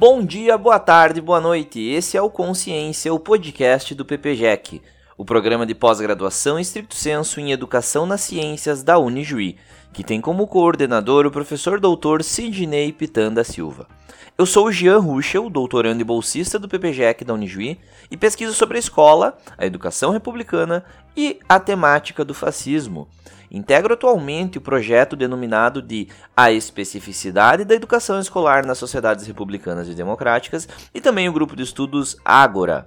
Bom dia, boa tarde, boa noite. Esse é o Consciência, o podcast do PPJEC, o programa de pós-graduação estricto senso em Educação nas Ciências da Unijuí, que tem como coordenador o professor doutor Sidney Pitanda Silva. Eu sou o Jean Ruschel, doutorando e bolsista do PPJEC da Unijuí, e pesquiso sobre a escola, a educação republicana e a temática do fascismo. Integro atualmente o projeto denominado de A Especificidade da Educação Escolar nas Sociedades Republicanas e Democráticas e também o grupo de estudos Ágora.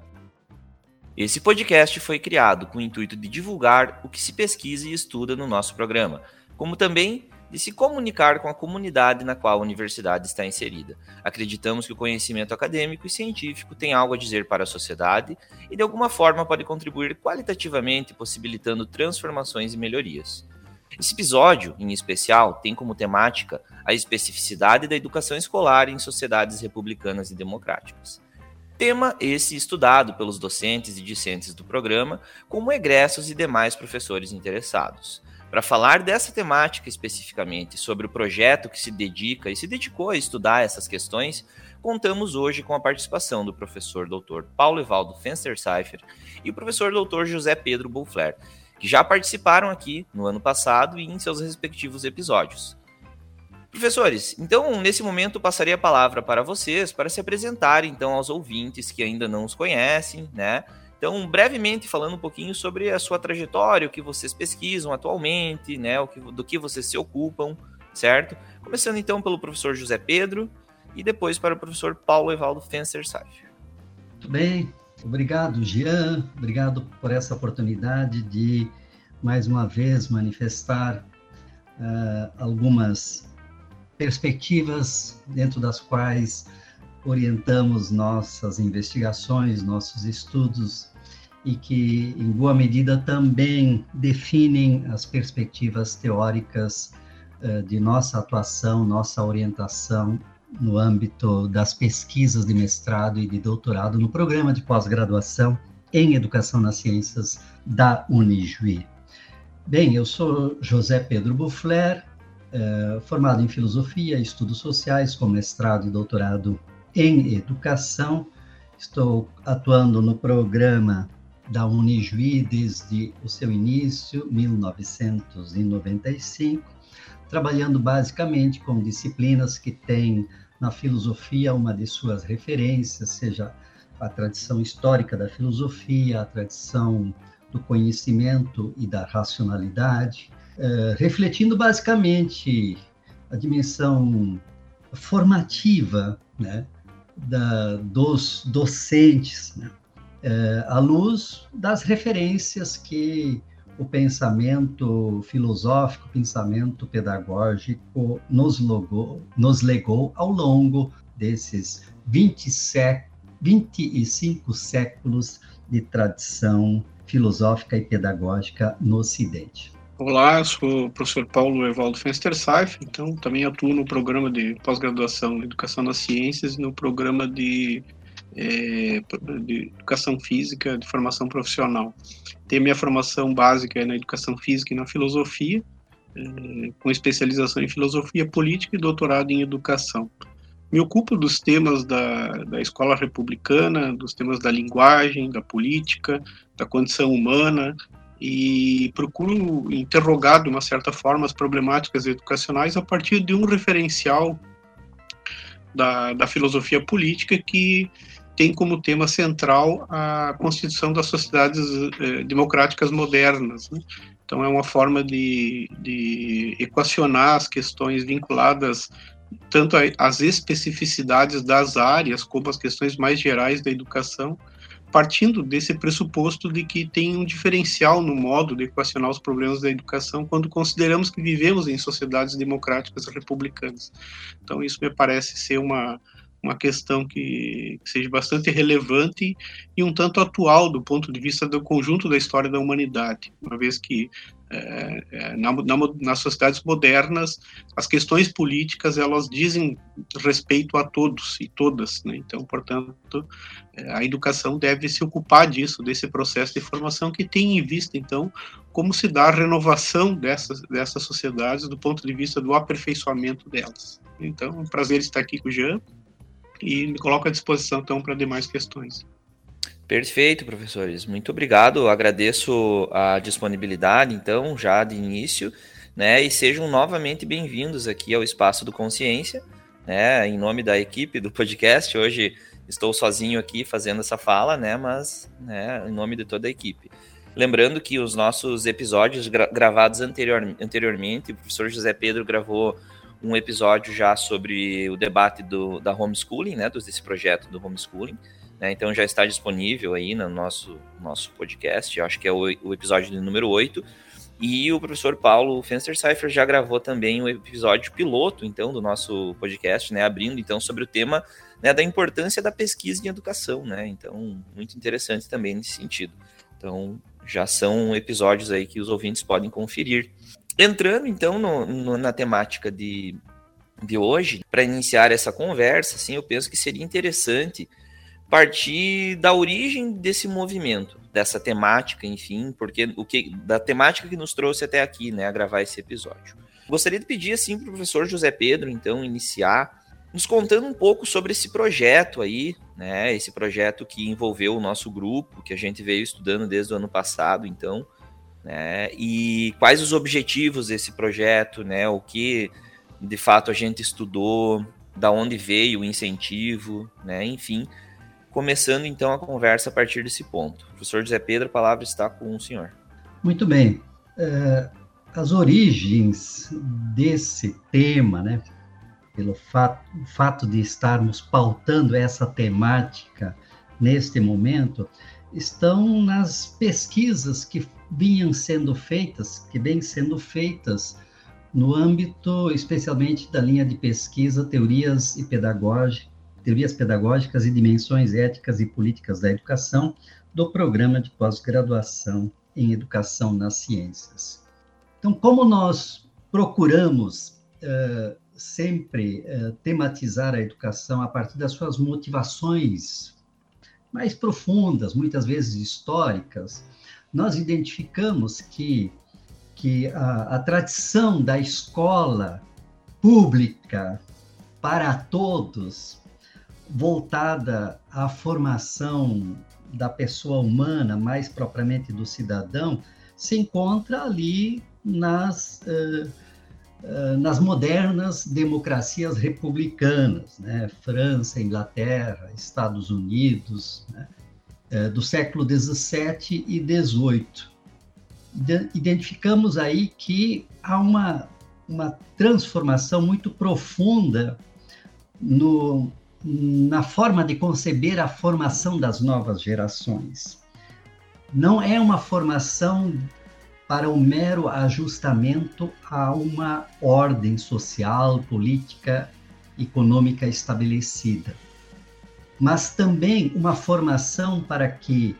Esse podcast foi criado com o intuito de divulgar o que se pesquisa e estuda no nosso programa, como também de se comunicar com a comunidade na qual a universidade está inserida. Acreditamos que o conhecimento acadêmico e científico tem algo a dizer para a sociedade e, de alguma forma, pode contribuir qualitativamente, possibilitando transformações e melhorias. Esse episódio, em especial, tem como temática a especificidade da educação escolar em sociedades republicanas e democráticas. Tema esse estudado pelos docentes e discentes do programa, como egressos e demais professores interessados. Para falar dessa temática especificamente, sobre o projeto que se dedica e se dedicou a estudar essas questões, contamos hoje com a participação do professor Dr. Paulo Evaldo Fenster-Seifer e o professor Dr. José Pedro Bulfler, que já participaram aqui no ano passado e em seus respectivos episódios. Professores, então nesse momento passaria a palavra para vocês para se apresentarem então aos ouvintes que ainda não os conhecem, né? Então, brevemente falando um pouquinho sobre a sua trajetória, o que vocês pesquisam atualmente, né, o que, do que vocês se ocupam, certo? Começando então pelo professor José Pedro e depois para o professor Paulo Evaldo Fencer Safir. Muito bem, obrigado Jean, obrigado por essa oportunidade de mais uma vez manifestar uh, algumas perspectivas dentro das quais orientamos nossas investigações, nossos estudos e que, em boa medida, também definem as perspectivas teóricas uh, de nossa atuação, nossa orientação no âmbito das pesquisas de mestrado e de doutorado no programa de pós-graduação em Educação nas Ciências da Unijuí. Bem, eu sou José Pedro Buffler, uh, formado em Filosofia e Estudos Sociais, com mestrado e doutorado em Educação. Estou atuando no programa da Unijuí desde o seu início, 1995, trabalhando basicamente com disciplinas que têm na filosofia uma de suas referências, seja a tradição histórica da filosofia, a tradição do conhecimento e da racionalidade, uh, refletindo basicamente a dimensão formativa né, da, dos docentes, né, é, à luz das referências que o pensamento filosófico, pensamento pedagógico nos, logou, nos legou ao longo desses 20 sé 25 séculos de tradição filosófica e pedagógica no Ocidente. Olá, sou o professor Paulo Evaldo Fenstersaif, então também atuo no programa de pós-graduação em Educação nas Ciências e no programa de é, de educação física, de formação profissional. Tenho minha formação básica na educação física e na filosofia, é, com especialização em filosofia política e doutorado em educação. Me ocupo dos temas da, da escola republicana, dos temas da linguagem, da política, da condição humana, e procuro interrogar de uma certa forma as problemáticas educacionais a partir de um referencial da, da filosofia política que tem como tema central a constituição das sociedades eh, democráticas modernas. Né? Então, é uma forma de, de equacionar as questões vinculadas tanto às especificidades das áreas, como as questões mais gerais da educação, partindo desse pressuposto de que tem um diferencial no modo de equacionar os problemas da educação quando consideramos que vivemos em sociedades democráticas republicanas. Então, isso me parece ser uma, uma questão que, seja bastante relevante e um tanto atual do ponto de vista do conjunto da história da humanidade, uma vez que é, é, na, na, nas sociedades modernas as questões políticas elas dizem respeito a todos e todas, né? então portanto é, a educação deve se ocupar disso, desse processo de formação que tem em vista então como se dá a renovação dessas dessas sociedades do ponto de vista do aperfeiçoamento delas. Então, é um prazer estar aqui com o Jean e me coloco à disposição então para demais questões. Perfeito, professores. Muito obrigado. Agradeço a disponibilidade, então, já de início, né? E sejam novamente bem-vindos aqui ao Espaço do Consciência, né? Em nome da equipe do podcast. Hoje estou sozinho aqui fazendo essa fala, né? Mas, né, em nome de toda a equipe. Lembrando que os nossos episódios gra gravados anterior anteriormente, o professor José Pedro gravou um episódio já sobre o debate do, da homeschooling, né? Desse projeto do homeschooling. Né? Então já está disponível aí no nosso, nosso podcast, acho que é o, o episódio número 8. E o professor Paulo Fenster Cypher já gravou também o um episódio piloto, então, do nosso podcast, né? Abrindo, então, sobre o tema né, da importância da pesquisa em educação, né? Então, muito interessante também nesse sentido. Então, já são episódios aí que os ouvintes podem conferir. Entrando, então, no, no, na temática de, de hoje, para iniciar essa conversa, assim, eu penso que seria interessante partir da origem desse movimento, dessa temática, enfim, porque o que da temática que nos trouxe até aqui, né, a gravar esse episódio. Gostaria de pedir assim para o professor José Pedro, então, iniciar nos contando um pouco sobre esse projeto aí, né, esse projeto que envolveu o nosso grupo, que a gente veio estudando desde o ano passado, então, né, e quais os objetivos desse projeto, né, o que de fato a gente estudou, da onde veio o incentivo, né, enfim, começando então a conversa a partir desse ponto. Professor José Pedro, a palavra está com o senhor. Muito bem. É, as origens desse tema, né, pelo fato, fato de estarmos pautando essa temática neste momento, estão nas pesquisas que vinham sendo feitas, que vêm sendo feitas no âmbito, especialmente da linha de pesquisa, teorias e pedagógica, teorias pedagógicas e dimensões éticas e políticas da educação do programa de pós-graduação em educação nas ciências. Então, como nós procuramos uh, sempre uh, tematizar a educação a partir das suas motivações mais profundas, muitas vezes históricas, nós identificamos que, que a, a tradição da escola pública para todos voltada à formação da pessoa humana, mais propriamente do cidadão, se encontra ali nas, uh, uh, nas modernas democracias republicanas, né? França, Inglaterra, Estados Unidos, né? Uh, do século XVII e XVIII. Identificamos aí que há uma, uma transformação muito profunda no, na forma de conceber a formação das novas gerações. Não é uma formação para o um mero ajustamento a uma ordem social, política, econômica estabelecida, mas também uma formação para que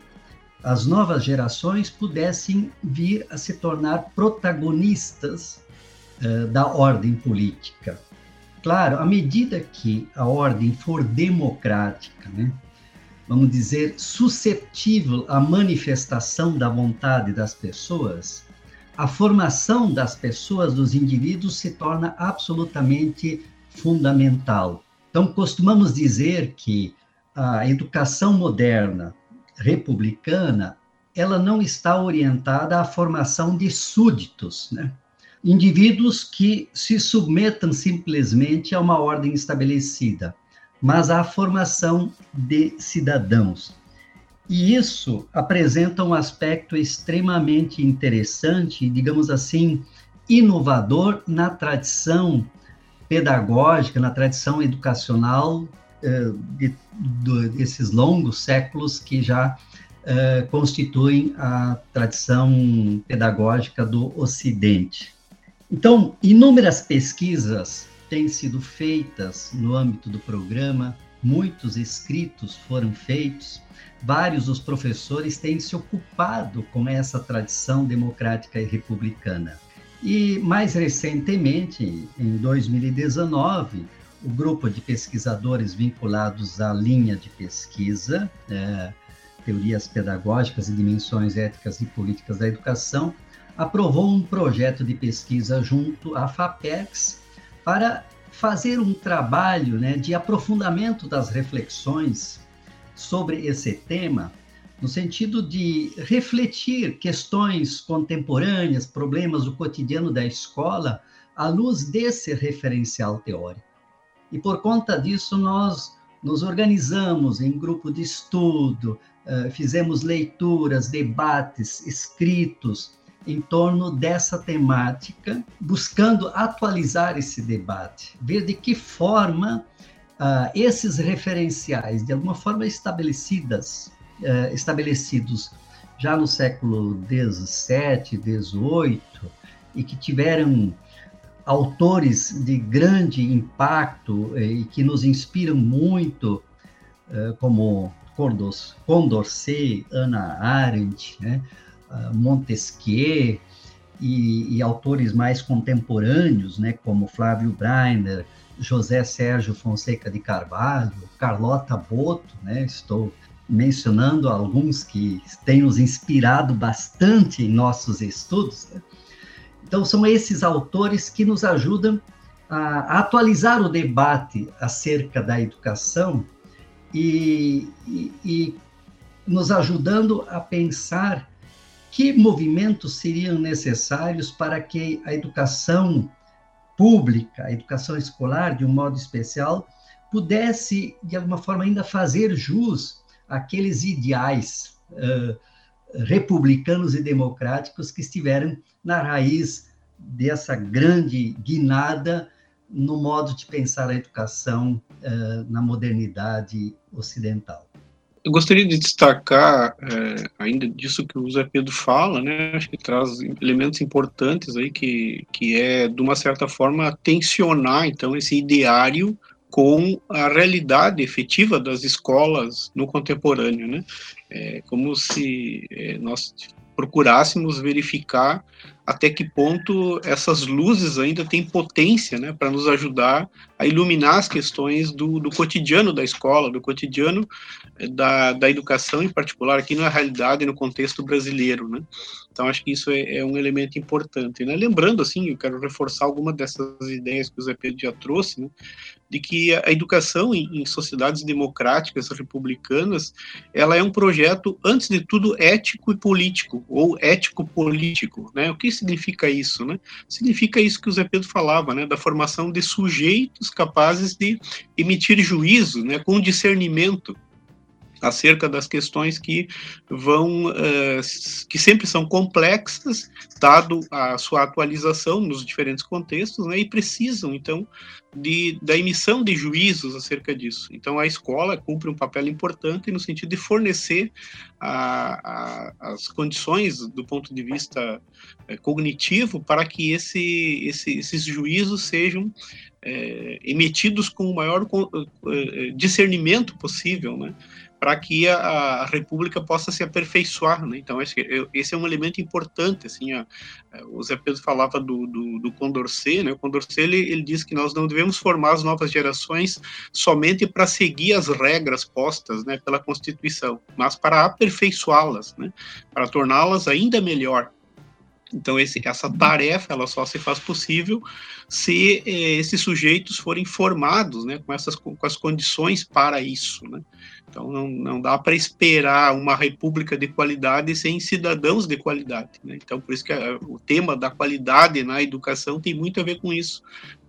as novas gerações pudessem vir a se tornar protagonistas uh, da ordem política Claro, à medida que a ordem for democrática, né, vamos dizer, suscetível à manifestação da vontade das pessoas, a formação das pessoas, dos indivíduos, se torna absolutamente fundamental. Então, costumamos dizer que a educação moderna republicana ela não está orientada à formação de súditos, né? indivíduos que se submetam simplesmente a uma ordem estabelecida, mas à formação de cidadãos. E isso apresenta um aspecto extremamente interessante, digamos assim, inovador na tradição pedagógica, na tradição educacional de, de, desses longos séculos que já eh, constituem a tradição pedagógica do Ocidente. Então, inúmeras pesquisas têm sido feitas no âmbito do programa, muitos escritos foram feitos, vários dos professores têm se ocupado com essa tradição democrática e republicana. E, mais recentemente, em 2019, o grupo de pesquisadores vinculados à linha de pesquisa, é, Teorias Pedagógicas e Dimensões Éticas e Políticas da Educação, aprovou um projeto de pesquisa junto à FAPEX para fazer um trabalho né, de aprofundamento das reflexões sobre esse tema, no sentido de refletir questões contemporâneas, problemas do cotidiano da escola, à luz desse referencial teórico. E por conta disso, nós nos organizamos em grupo de estudo, eh, fizemos leituras, debates, escritos em torno dessa temática, buscando atualizar esse debate, ver de que forma uh, esses referenciais, de alguma forma estabelecidas, uh, estabelecidos já no século XVII, XVIII, e que tiveram autores de grande impacto eh, e que nos inspiram muito, como Condorcet, Ana Arendt, né? Montesquieu e, e, autores mais contemporâneos, né, como Flávio Breiner, José Sérgio Fonseca de Carvalho, Carlota Boto, né, estou mencionando alguns que têm nos inspirado bastante em nossos estudos. Né? Então, são esses autores que nos ajudam a atualizar o debate acerca da educação e, e, e nos ajudando a pensar que movimentos seriam necessários para que a educação pública, a educação escolar, de um modo especial, pudesse, de alguma forma, ainda fazer jus àqueles ideais uh, republicanos e democráticos que estiveram na raiz dessa grande guinada no modo de pensar a educação uh, na modernidade ocidental. Eu gostaria de destacar é, ainda disso que o Zé Pedro fala, né? Acho que traz elementos importantes aí que que é de uma certa forma tensionar então esse ideário com a realidade efetiva das escolas no contemporâneo, né? É como se é, nós procurássemos verificar até que ponto essas luzes ainda têm potência né, para nos ajudar a iluminar as questões do, do cotidiano da escola, do cotidiano eh, da, da educação, em particular aqui na realidade no contexto brasileiro. Né? Então, acho que isso é, é um elemento importante. Né? Lembrando, assim, eu quero reforçar alguma dessas ideias que o Zé Pedro já trouxe, né? de que a educação em, em, sociedades democráticas republicanas, ela é um projeto, antes de tudo, ético e político, ou ético-político. Né? O que significa isso? Né? Significa isso que o Zé Pedro falava, né? da formação de sujeitos capazes de emitir juízo, né? com discernimento, acerca das questões que vão, uh, que sempre são complexas, dado a sua atualização nos diferentes contextos, né, e precisam, então, de, da emissão de juízos acerca disso. Então, a escola cumpre um papel importante no sentido de fornecer a, a, as condições do ponto de vista é, cognitivo para que esse, esse, esses juízos sejam é, emitidos com o maior discernimento possível, né? Para que a, a, República possa se aperfeiçoar, né? Então esse, esse, é um elemento importante, assim, a, o Zé Pedro falava do, do, do Condorcet, né? O Condorcet, ele, ele diz que nós não devemos formar as novas gerações somente para seguir as regras postas, né, pela Constituição, mas para aperfeiçoá-las, né? Para torná-las ainda melhor, então, esse, essa tarefa ela só se faz possível se eh, esses sujeitos forem formados né, com, essas, com as condições para isso. Né? Então, não, não dá para esperar uma república de qualidade sem cidadãos de qualidade. Né? Então, por isso que a, o tema da qualidade na educação tem muito a ver com isso,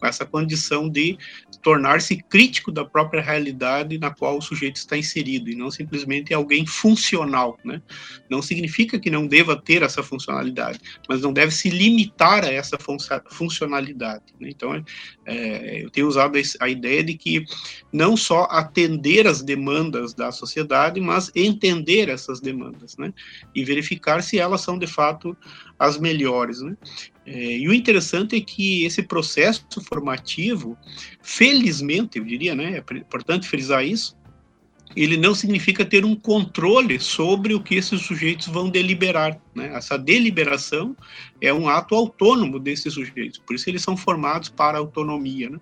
com essa condição de tornar-se crítico da própria realidade na qual o sujeito está inserido, e não simplesmente alguém funcional. Né? Não significa que não deva ter essa funcionalidade, mas não deve se limitar a essa fun funcionalidade. Né? Então, é, eu tenho usado a ideia de que não só atender as demandas da sociedade, mas entender essas demandas, né? E verificar se elas são de fato as melhores, né? É, e o interessante é que esse processo formativo, felizmente, eu diria, né? É importante frisar isso, ele não significa ter um controle sobre o que esses sujeitos vão deliberar. Né? Essa deliberação é um ato autônomo desses sujeitos, por isso eles são formados para autonomia. Né?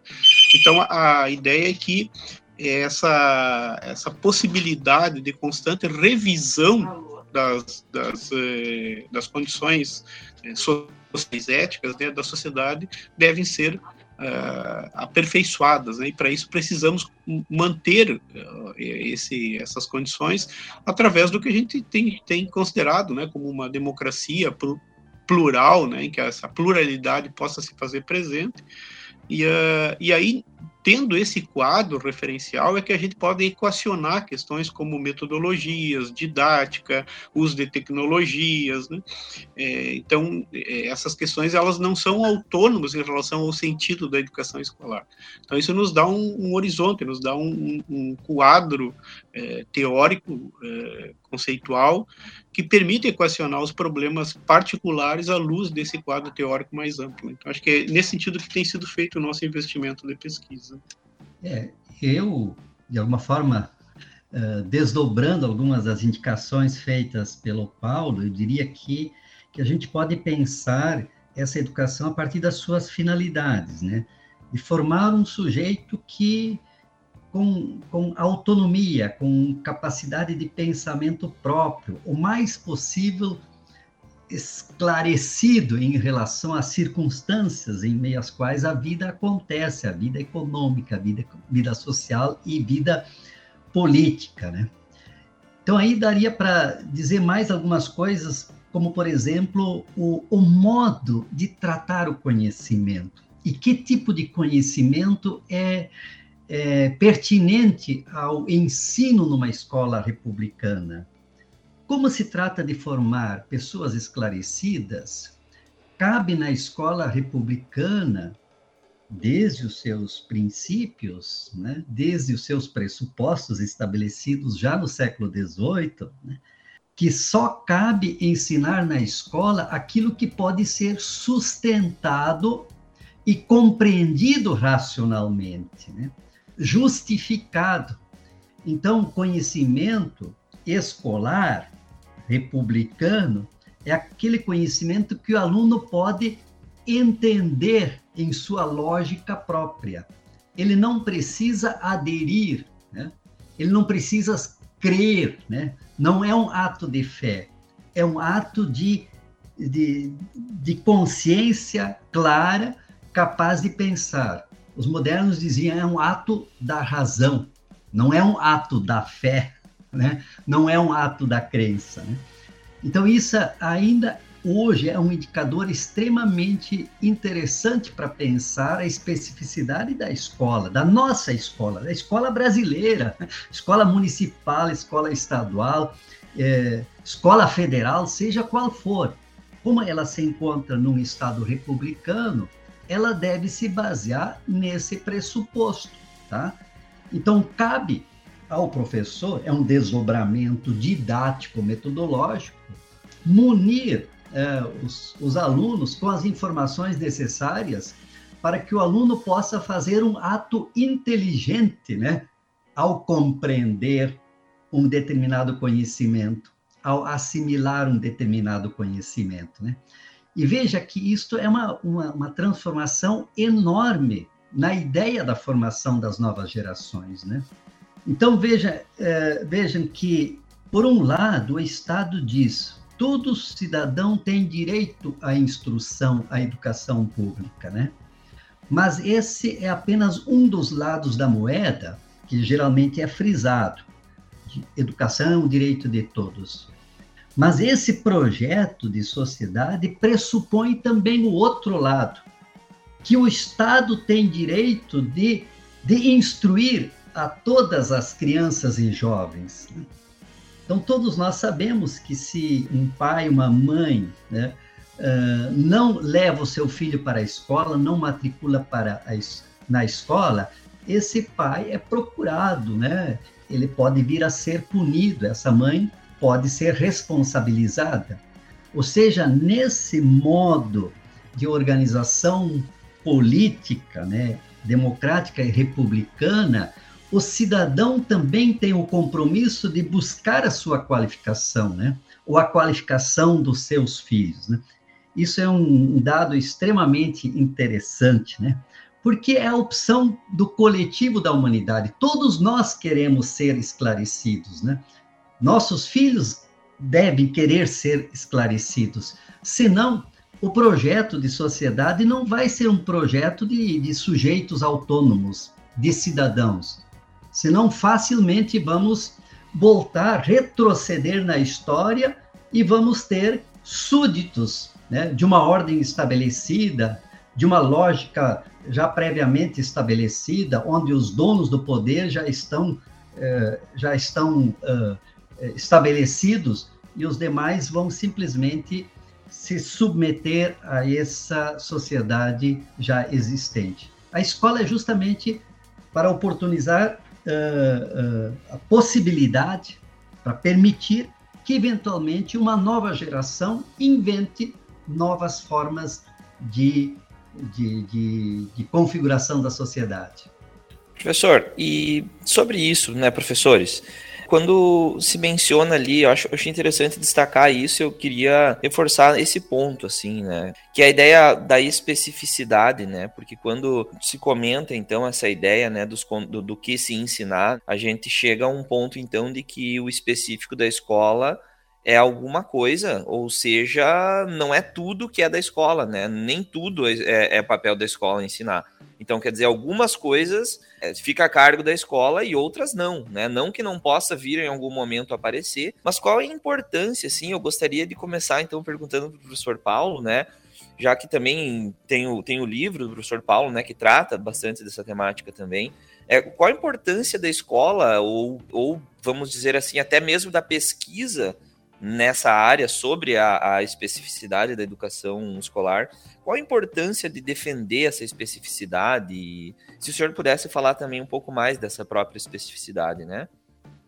Então, a, a ideia é que essa, essa possibilidade de constante revisão das, das, eh, das condições eh, sociais éticas né, da sociedade devem ser uh, aperfeiçoadas, né? e para isso precisamos manter uh, esse, essas condições através do que a gente tem, tem considerado né, como uma democracia plural, né, em que essa pluralidade possa se fazer presente, e, uh, e aí tendo esse quadro referencial é que a gente pode equacionar questões como metodologias, didática, uso de tecnologias, né? É, então é, essas questões elas não são autônomas em relação ao sentido da educação escolar. Então isso nos dá um, um horizonte, nos dá um, um quadro é, teórico, é, conceitual que permite equacionar os problemas particulares à luz desse quadro teórico mais amplo. Então acho que é nesse sentido que tem sido feito o nosso investimento de pesquisa. É, eu, de alguma forma, uh, desdobrando algumas das indicações feitas pelo Paulo, eu diria que, que a gente pode pensar essa educação a partir das suas finalidades, né? De formar um sujeito que, com, com autonomia, com capacidade de pensamento próprio, o mais possível esclarecido em relação às circunstâncias em meio às quais a vida acontece, a vida econômica, a vida, vida social e vida política, né? Então aí daria para dizer mais algumas coisas, como por exemplo o, o modo de tratar o conhecimento e que tipo de conhecimento é, é pertinente ao ensino numa escola republicana. Como se trata de formar pessoas esclarecidas, cabe na escola republicana, desde os seus princípios, né, desde os seus pressupostos estabelecidos já no século XVIII, né, que só cabe ensinar na escola aquilo que pode ser sustentado e compreendido racionalmente, né, justificado. Então, conhecimento escolar republicano é aquele conhecimento que o aluno pode entender em sua lógica própria. Ele não precisa aderir, né? ele não precisa crer, né? não é um ato de fé, é um ato de, de, de consciência clara, capaz de pensar. Os modernos diziam é um ato da razão, não é um ato da fé, né? não é um ato da crença. Né? Então, isso ainda hoje é um indicador extremamente interessante para pensar a especificidade da escola, da nossa escola, da escola brasileira, escola municipal, escola estadual, é, escola federal, seja qual for. Como ela se encontra num Estado republicano, ela deve se basear nesse pressuposto, tá? Então, cabe ao professor, é um desdobramento didático, metodológico, munir é, os, os alunos com as informações necessárias para que o aluno possa fazer um ato inteligente, né? Ao compreender um determinado conhecimento, ao assimilar um determinado conhecimento, né? E veja que isto é uma, uma, uma transformação enorme na ideia da formação das novas gerações, né? Então, veja, é, vejam que, por um lado, o Estado diz todo cidadão tem direito à instrução, à educação pública, né? Mas esse é apenas um dos lados da moeda, que geralmente é frisado. Educação é um direito de todos. Mas esse projeto de sociedade pressupõe também o outro lado, que o Estado tem direito de, de instruir a todas as crianças e jovens. Né? Então, todos nós sabemos que se um pai, uma mãe, né, não leva o seu filho para a escola, não matricula para a, na escola, esse pai é procurado, né? Ele pode vir a ser punido, essa mãe pode ser responsabilizada. Ou seja, nesse modo de organização política, né, democrática e republicana, o cidadão também tem o compromisso de buscar a sua qualificação, né? Ou a qualificação dos seus filhos, né? Isso é um dado extremamente interessante, né? Porque é a opção do coletivo da humanidade. Todos nós queremos ser esclarecidos, né? Nossos filhos devem querer ser esclarecidos. Senão, o projeto de sociedade não vai ser um projeto de, de sujeitos autônomos, de cidadãos, senão facilmente vamos voltar, retroceder na história e vamos ter súditos né, de uma ordem estabelecida, de uma lógica já previamente estabelecida, onde os donos do poder já estão, eh, já estão eh, estabelecidos e os demais vão simplesmente se submeter a essa sociedade já existente. A escola é justamente para oportunizar uh, uh, a possibilidade, para permitir que, eventualmente, uma nova geração invente novas formas de, de, de, de configuração da sociedade. Professor, e sobre isso, né, professores? Quando se menciona ali, eu acho, eu achei interessante destacar isso, eu queria reforçar esse ponto, assim, né? Que é a ideia da especificidade, né? Porque quando se comenta, então, essa ideia, né, dos, do, do que se ensinar, a gente chega a um ponto, então, de que o específico da escola é alguma coisa, ou seja, não é tudo que é da escola, né? Nem tudo é, é, é papel da escola ensinar. Então, quer dizer, algumas coisas é, fica a cargo da escola e outras não, né? Não que não possa vir em algum momento aparecer, mas qual é a importância, assim? Eu gostaria de começar, então, perguntando para o professor Paulo, né? Já que também tem o, tem o livro do professor Paulo, né? Que trata bastante dessa temática também. É, qual a importância da escola, ou, ou vamos dizer assim, até mesmo da pesquisa nessa área sobre a, a, especificidade da educação escolar. Qual a importância de defender essa especificidade? Se o senhor pudesse falar também um pouco mais dessa própria especificidade, né?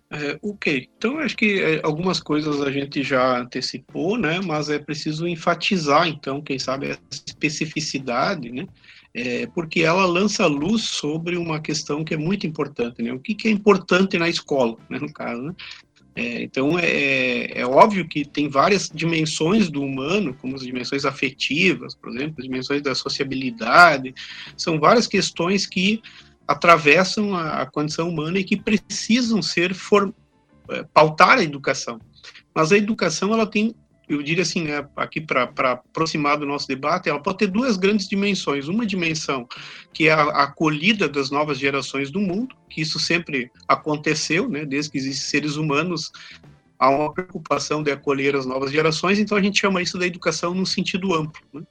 É, ok, então acho que é, algumas coisas a gente já antecipou, né? Mas é preciso enfatizar, então, quem sabe, essa especificidade, né? É, porque ela lança luz sobre uma questão que é muito importante, né? O que, que é importante na escola, né, no caso, né? É, então, é, é óbvio que tem várias dimensões do humano, como as dimensões afetivas, por exemplo, as dimensões da sociabilidade, são várias questões que atravessam a, a condição humana e que precisam ser for, é, pautar a educação. Mas a educação ela tem eu diria assim, né, aqui para aproximar do nosso debate, ela pode ter duas grandes dimensões. Uma dimensão que é a, acolhida das novas gerações do mundo, que isso sempre aconteceu, né, desde que existem seres humanos, há uma preocupação de acolher as novas gerações, então a gente chama isso da educação num sentido amplo. Né?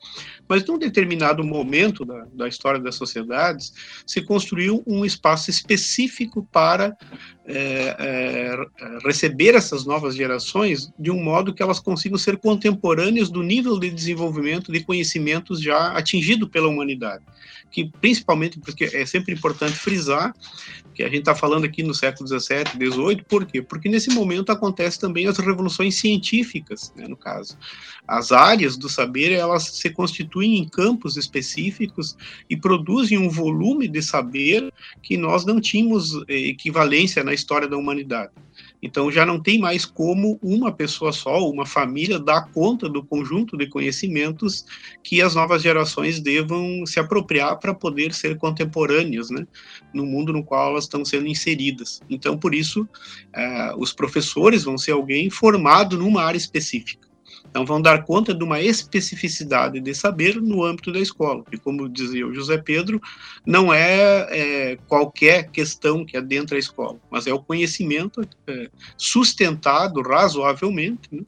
Mas num determinado momento da, da história das sociedades, se construiu um espaço específico para é, é, receber essas novas gerações de um modo que elas consigam ser contemporâneas do nível de desenvolvimento de conhecimentos já atingido pela humanidade. Que principalmente, porque é sempre importante frisar que a gente está falando aqui no século XVII, XVIII, por quê? Porque nesse momento acontece também as revoluções científicas, né, no caso. As áreas do saber, elas se constituem em campos específicos e produzem um volume de saber que nós não tínhamos eh, equivalência na história da humanidade. Então já não tem mais como uma pessoa só, uma família, dar conta do conjunto de conhecimentos que as novas gerações devam se apropriar para poder ser contemporâneas, né, no mundo no qual elas estão sendo inseridas. Então, por isso, uh, os professores vão ser alguém formado numa área específica. Então, vão dar conta de uma especificidade de saber no âmbito da escola. E, como dizia o José Pedro, não é, é qualquer questão que adentra a escola, mas é o conhecimento é, sustentado razoavelmente, né,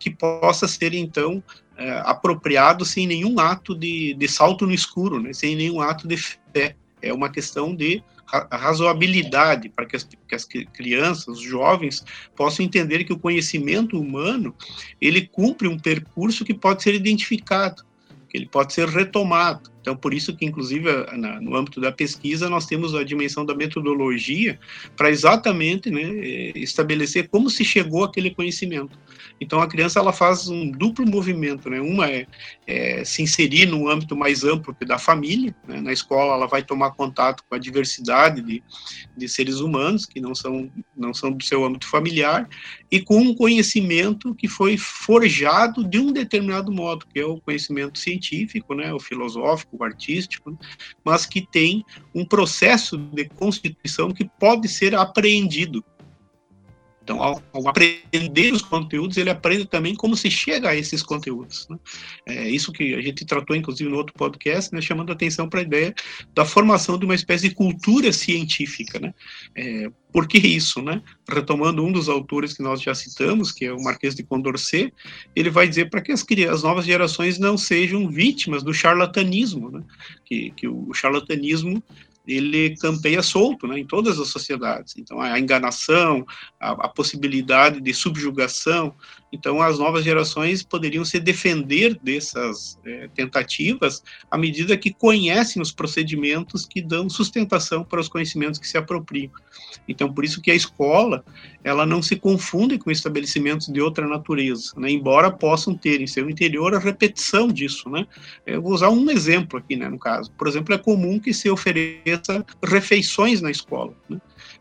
que possa ser, então, é, apropriado sem nenhum ato de, de salto no escuro, né, sem nenhum ato de fé. É uma questão de a razoabilidade para que as, que as crianças, os jovens, possam entender que o conhecimento humano ele cumpre um percurso que pode ser identificado, que ele pode ser retomado. Então, por isso que, inclusive, na, no âmbito da pesquisa, nós temos a dimensão da metodologia para exatamente né, estabelecer como se chegou àquele conhecimento. Então, a criança ela faz um duplo movimento, né? Uma é, é se inserir no âmbito mais amplo da família, né? na escola ela vai tomar contato com a diversidade de, de seres humanos que não são não são do seu âmbito familiar e com um conhecimento que foi forjado de um determinado modo, que é o conhecimento científico, né? O filosófico, o artístico, mas que tem um processo de constituição que pode ser apreendido Então, ao, ao, aprender os conteúdos, ele aprende também como se chega a esses conteúdos. Né? É isso que a gente tratou, inclusive, no outro podcast, né, chamando atenção para a ideia da formação de uma espécie de cultura científica. Né? É, por que isso? Né? Retomando um dos autores que nós já citamos, que é o Marquês de Condorcet, ele vai dizer para que as, as, novas gerações não sejam vítimas do charlatanismo, né? que, que o charlatanismo ele campeia solto né, em todas as sociedades. Então, a enganação, a, a, possibilidade de subjugação. Então, as novas gerações poderiam se defender dessas é, tentativas à medida que conhecem os procedimentos que dão sustentação para os conhecimentos que se apropriam. Então, por isso que a escola ela não se confunde com estabelecimentos de outra natureza, né, embora possam ter em seu interior a repetição disso. Né. Eu vou usar um exemplo aqui, né, no caso. Por exemplo, é comum que se ofereça refeições na escola. Né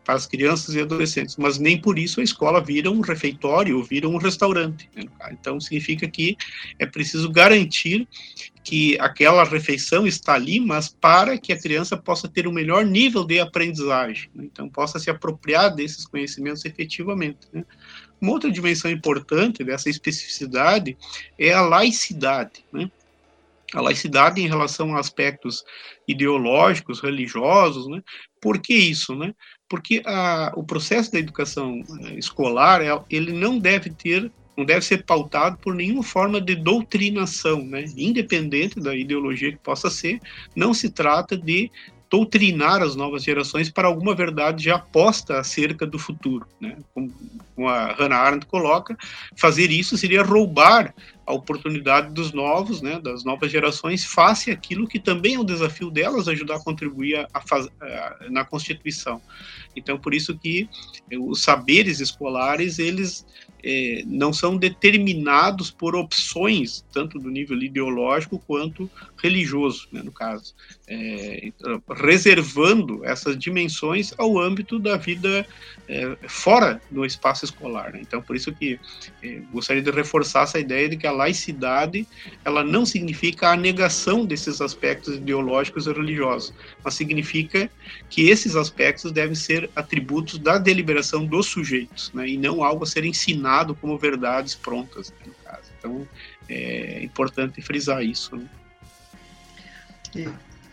para as crianças e adolescentes, mas nem por isso a escola vira um refeitório ou vira um restaurante. Né? Então, significa que é preciso garantir que aquela refeição está ali, mas para que a criança possa ter o um melhor nível de aprendizagem, né? então possa se apropriar desses conhecimentos efetivamente. Né? Uma outra dimensão importante dessa especificidade é a laicidade. Né? a laicidade em relação a aspectos ideológicos, religiosos, né? Por que isso, né? Porque a, o processo da educação eh, escolar é, ele não deve ter não deve ser pautado por nenhuma forma de doutrinação, né? independente da ideologia que possa ser, não se trata de doutrinar as novas gerações para alguma verdade já posta acerca do futuro. Né? Como, a Hannah Arendt coloca, fazer isso seria roubar a oportunidade dos novos, né, das novas gerações, face aquilo que também é um desafio delas ajudar a contribuir a, a, na Constituição. Então, por isso que os saberes escolares, eles é, não são determinados por opções, tanto do nível ideológico quanto religioso, né, no caso, é, reservando essas dimensões ao âmbito da vida é, fora do espaço escolar. Né? Então, por isso que é, gostaria de reforçar essa ideia de que a laicidade ela não significa a negação desses aspectos ideológicos e religiosos, mas significa que esses aspectos devem ser atributos da deliberação dos sujeitos, né? e não algo a ser ensinado como verdades prontas, né, no caso. Então, é importante frisar isso. Né?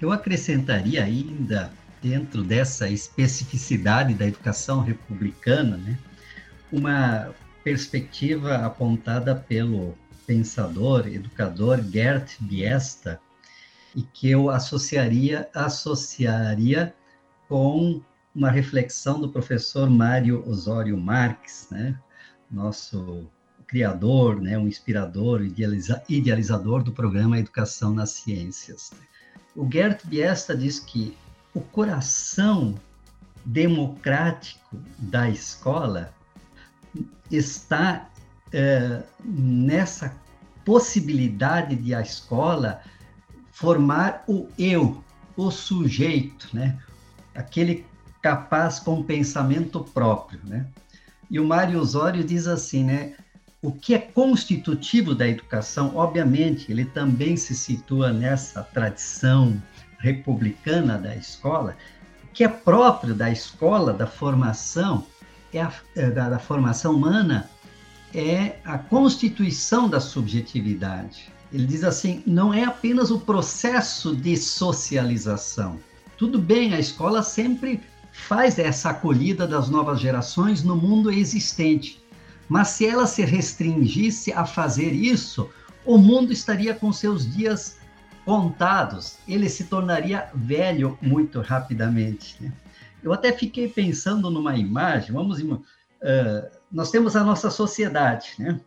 Eu acrescentaria ainda, dentro dessa especificidade da educação republicana, né, uma perspectiva apontada pelo pensador, educador Gert Biesta, e que eu associaria, associaria com uma reflexão do professor Mário Osório Marques, né, nosso criador, né, um inspirador, idealiza, idealizador do programa Educação nas Ciências. O Gert Biesta diz que o coração democrático da escola está é, nessa possibilidade de a escola formar o eu, o sujeito, né? aquele capaz com pensamento próprio. Né? E o Mário Osório diz assim, né? O que é constitutivo da educação, obviamente, ele também se situa nessa tradição republicana da escola, o que é próprio da escola, da formação, é a, é da, da formação humana, é a constituição da subjetividade. Ele diz assim: não é apenas o processo de socialização. Tudo bem, a escola sempre faz essa acolhida das novas gerações no mundo existente, mas se ela se restringisse a fazer isso, o mundo estaria com seus dias contados, ele se tornaria velho muito rapidamente. Né? Eu até fiquei pensando numa imagem, vamos, uh, nós temos a nossa sociedade, né?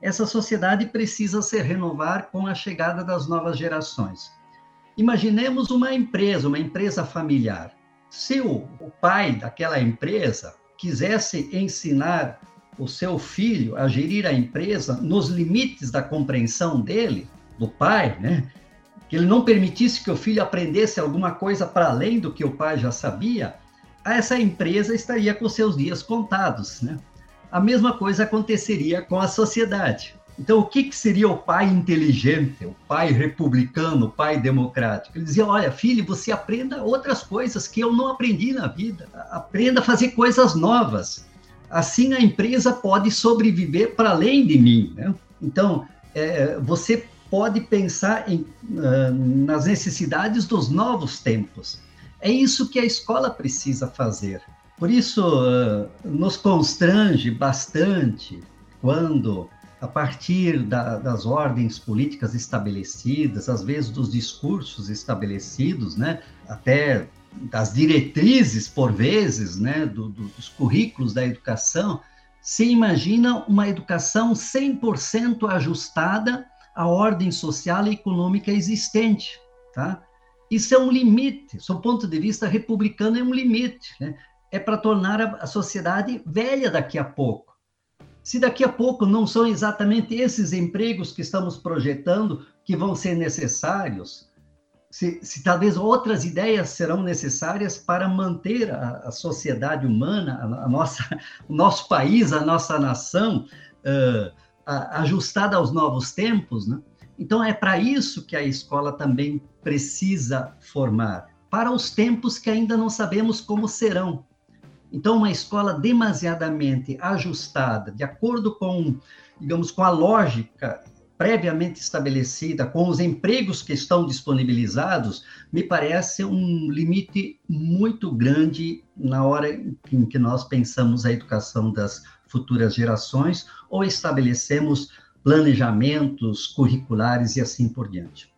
Essa sociedade precisa se renovar com a chegada das novas gerações. Imaginemos uma empresa, uma empresa familiar. Se o, o pai daquela empresa quisesse ensinar o seu filho a gerir a empresa nos limites da compreensão dele, do pai, né? Que ele não permitisse que o filho aprendesse alguma coisa para além do que o pai já sabia, essa empresa estaria com seus dias contados, né? A mesma coisa aconteceria com a sociedade. Então, o que, que seria o pai inteligente, o pai republicano, o pai democrático? Ele dizia: Olha, filho, você aprenda outras coisas que eu não aprendi na vida. Aprenda a fazer coisas novas assim a empresa pode sobreviver para além de mim. Né? Então, é, você pode pensar em, uh, nas necessidades dos novos tempos. É isso que a escola precisa fazer. Por isso, uh, nos constrange bastante quando, a partir da, das ordens políticas estabelecidas, às vezes dos discursos estabelecidos, né, até das diretrizes, por vezes, né, do, do, dos currículos da educação, se imagina uma educação 100% ajustada à ordem social e econômica existente, tá? Isso é um limite, do ponto de vista republicano é um limite, né? É para tornar a, a sociedade velha daqui a pouco. Se daqui a pouco não são exatamente esses empregos que estamos projetando que vão ser necessários, se, se, talvez outras ideias serão necessárias para manter a, a sociedade humana, a, a, nossa, o nosso país, a nossa nação uh, a, ajustada aos novos tempos, né? Então é para isso que a escola também precisa formar, para os tempos que ainda não sabemos como serão. Então uma escola demasiadamente ajustada, de acordo com, digamos, com a lógica previamente estabelecida, com os empregos que estão disponibilizados, me parece um limite muito grande na hora em que nós pensamos a educação das futuras gerações ou estabelecemos planejamentos curriculares e assim por diante.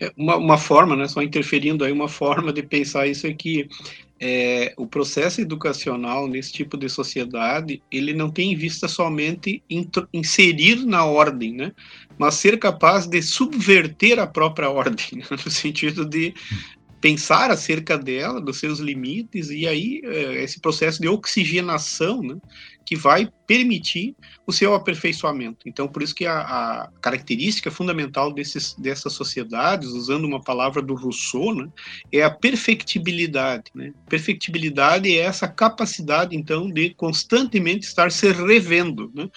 É, uma, uma forma, né, só interferindo aí, uma forma de pensar isso é que é, o processo educacional nesse tipo de sociedade, ele não tem em vista somente inserir na ordem, né? mas ser capaz de subverter a própria ordem, né? no sentido de pensar acerca dela, dos seus limites, e aí é, esse processo de oxigenação, né? Que vai permitir o seu aperfeiçoamento. Então, por isso que a, a característica fundamental desses, dessas sociedades, usando uma palavra do Rousseau, né, é a perfectibilidade. Né? Perfectibilidade é essa capacidade, então, de constantemente estar se revendo. Né?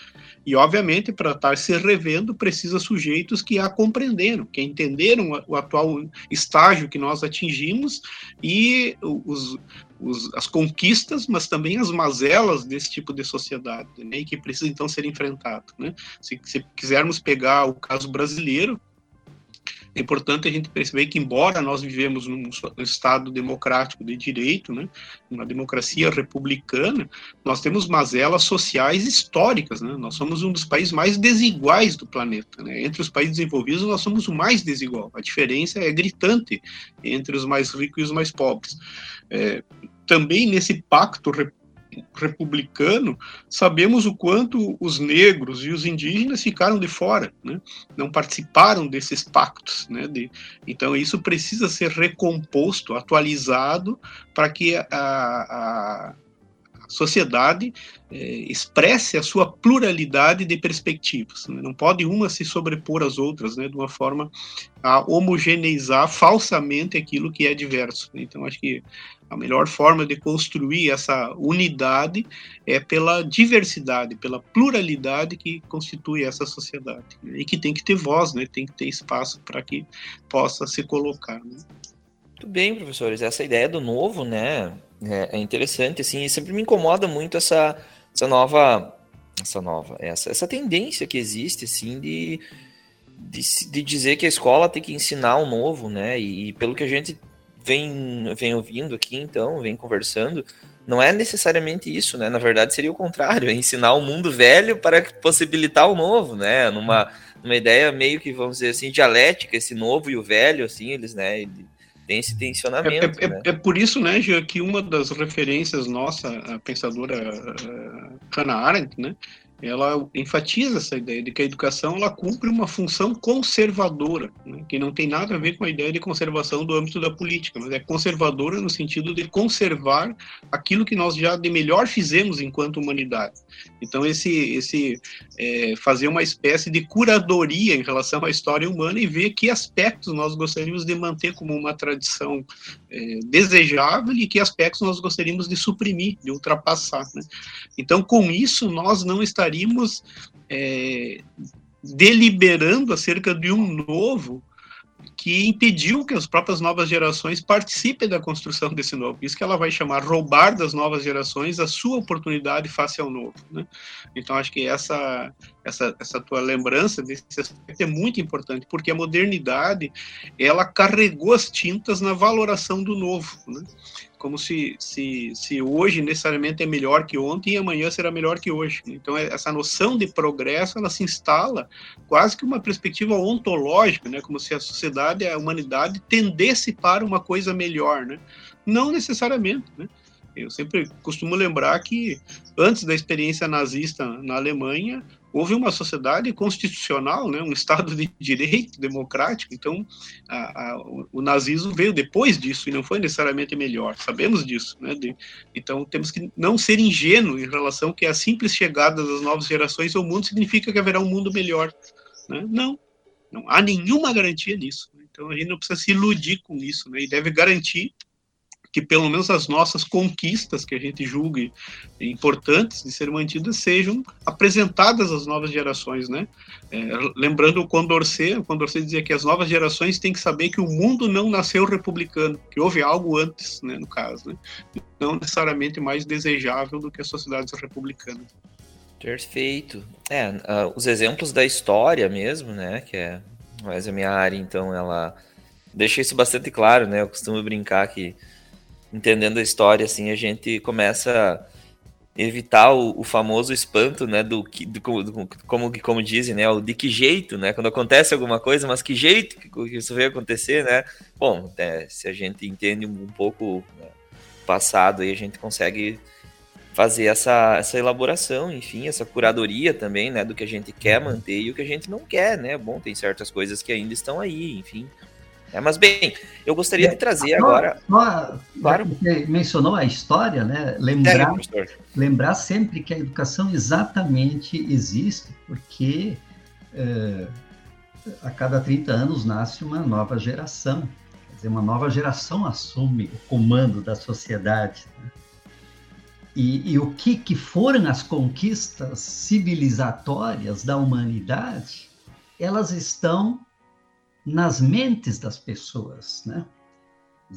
E, obviamente, para estar se revendo, precisa sujeitos que a compreenderam, que entenderam o atual estágio que nós atingimos e os, os, as conquistas, mas também as mazelas desse tipo de sociedade, né, e que precisa então ser enfrentado. Né? Se, se quisermos pegar o caso brasileiro, é importante a gente perceber que, embora nós vivemos num Estado democrático de direito, né, uma democracia republicana, nós temos mazelas sociais históricas. Né? Nós somos um dos países mais desiguais do planeta. Né? Entre os países desenvolvidos, nós somos o mais desigual. A diferença é gritante entre os mais ricos e os mais pobres. É, também nesse pacto republicano, sabemos o quanto os negros e os indígenas ficaram de fora, né? não participaram desses pactos. Né? De, então, isso precisa ser recomposto, atualizado, para que a, a, sociedade é, expresse a sua pluralidade de perspectivas. Né? Não pode uma se sobrepor às outras, né? de uma forma a homogeneizar falsamente aquilo que é diverso. Então, acho que a melhor forma de construir essa unidade é pela diversidade, pela pluralidade que constitui essa sociedade. Né? E que tem que ter voz, né? tem que ter espaço para que possa se colocar. Né? Muito bem, professores. Essa ideia do novo, né, é, é interessante, assim, e sempre me incomoda muito essa, essa nova, essa nova, essa, essa tendência que existe, assim, de, de, de dizer que a escola tem que ensinar o novo, né, e, e pelo que a gente vem, vem ouvindo aqui, então, vem conversando, não é necessariamente isso, né? Na verdade, seria o contrário, é ensinar o mundo velho para possibilitar o novo, né? Numa, numa ideia meio que, vamos dizer assim, dialética, esse novo e o velho, assim, eles, né? Tem esse tensionamento. É, é, né? é por isso, né, Gia, que uma das referências nossa, a pensadora uh, Hannah Arendt, né, ela enfatiza essa ideia de que a educação ela cumpre uma função conservadora, né, que não tem nada a ver com a ideia de conservação do âmbito da política, mas é conservadora no sentido de conservar aquilo que nós já de melhor fizemos enquanto humanidade. Então esse esse é, fazer uma espécie de curadoria em relação à história humana e ver que aspectos nós gostaríamos de manter como uma tradição é, desejável e que aspectos nós gostaríamos de suprimir, de ultrapassar. Né? Então com isso nós não estaríamos é, deliberando acerca de um novo que impediu que as próprias novas gerações participem da construção desse novo. Isso que ela vai chamar roubar das novas gerações a sua oportunidade face ao novo. Né? Então, acho que essa, essa, essa tua lembrança desse aspecto é muito importante, porque a modernidade ela carregou as tintas na valoração do novo. Né? Como se, se, se hoje necessariamente é melhor que ontem e amanhã será melhor que hoje. Então, é, essa noção de progresso, ela se instala quase que uma perspectiva ontológica, né? como se a sociedade, a humanidade tendesse para uma coisa melhor, né? Não necessariamente, né? Eu sempre costumo lembrar que antes da experiência nazista na Alemanha, houve uma sociedade constitucional, né, um Estado de direito democrático. Então, a, a, o, nazismo veio depois disso e não foi necessariamente melhor. Sabemos disso. Né, de, então, temos que não ser ingênuos em relação que a simples chegada das novas gerações ao mundo significa que haverá um mundo melhor. Né? Não, não há nenhuma garantia nisso. Então, a gente não precisa se iludir com isso né, e deve garantir que pelo menos as nossas conquistas que a gente julgue importantes de ser mantidas sejam apresentadas às novas gerações, né? É, lembrando o Condorcet, o Condorcet dizia que as novas gerações têm que saber que o mundo não nasceu republicano, que houve algo antes, né, no caso, né? não necessariamente mais desejável do que as sociedades republicanas. Perfeito. É, uh, os exemplos da história mesmo, né, que é mais a minha área, então ela deixa isso bastante claro, né? Eu costumo brincar que entendendo a história, assim, a gente começa a evitar o, o famoso espanto, né, do, do, do, como, como dizem, né, o de que jeito, né, quando acontece alguma coisa, mas que jeito que, que isso veio acontecer, né, bom, é, se a gente entende um, pouco né, passado, aí a gente consegue fazer essa, essa elaboração, enfim, essa curadoria também, né, do que a gente quer manter e o que a gente não quer, né, bom, tem certas coisas que ainda estão aí, enfim, é, mas bem, eu gostaria de trazer agora. Só, claro. Você mencionou a história, né? Lembrar, é, lembrar sempre que a educação exatamente existe porque é, a cada 30 anos nasce uma nova geração. Quer dizer, uma nova geração assume o comando da sociedade. Né? E, e, o que, que foram as conquistas civilizatórias da humanidade, elas estão nas mentes das pessoas, né?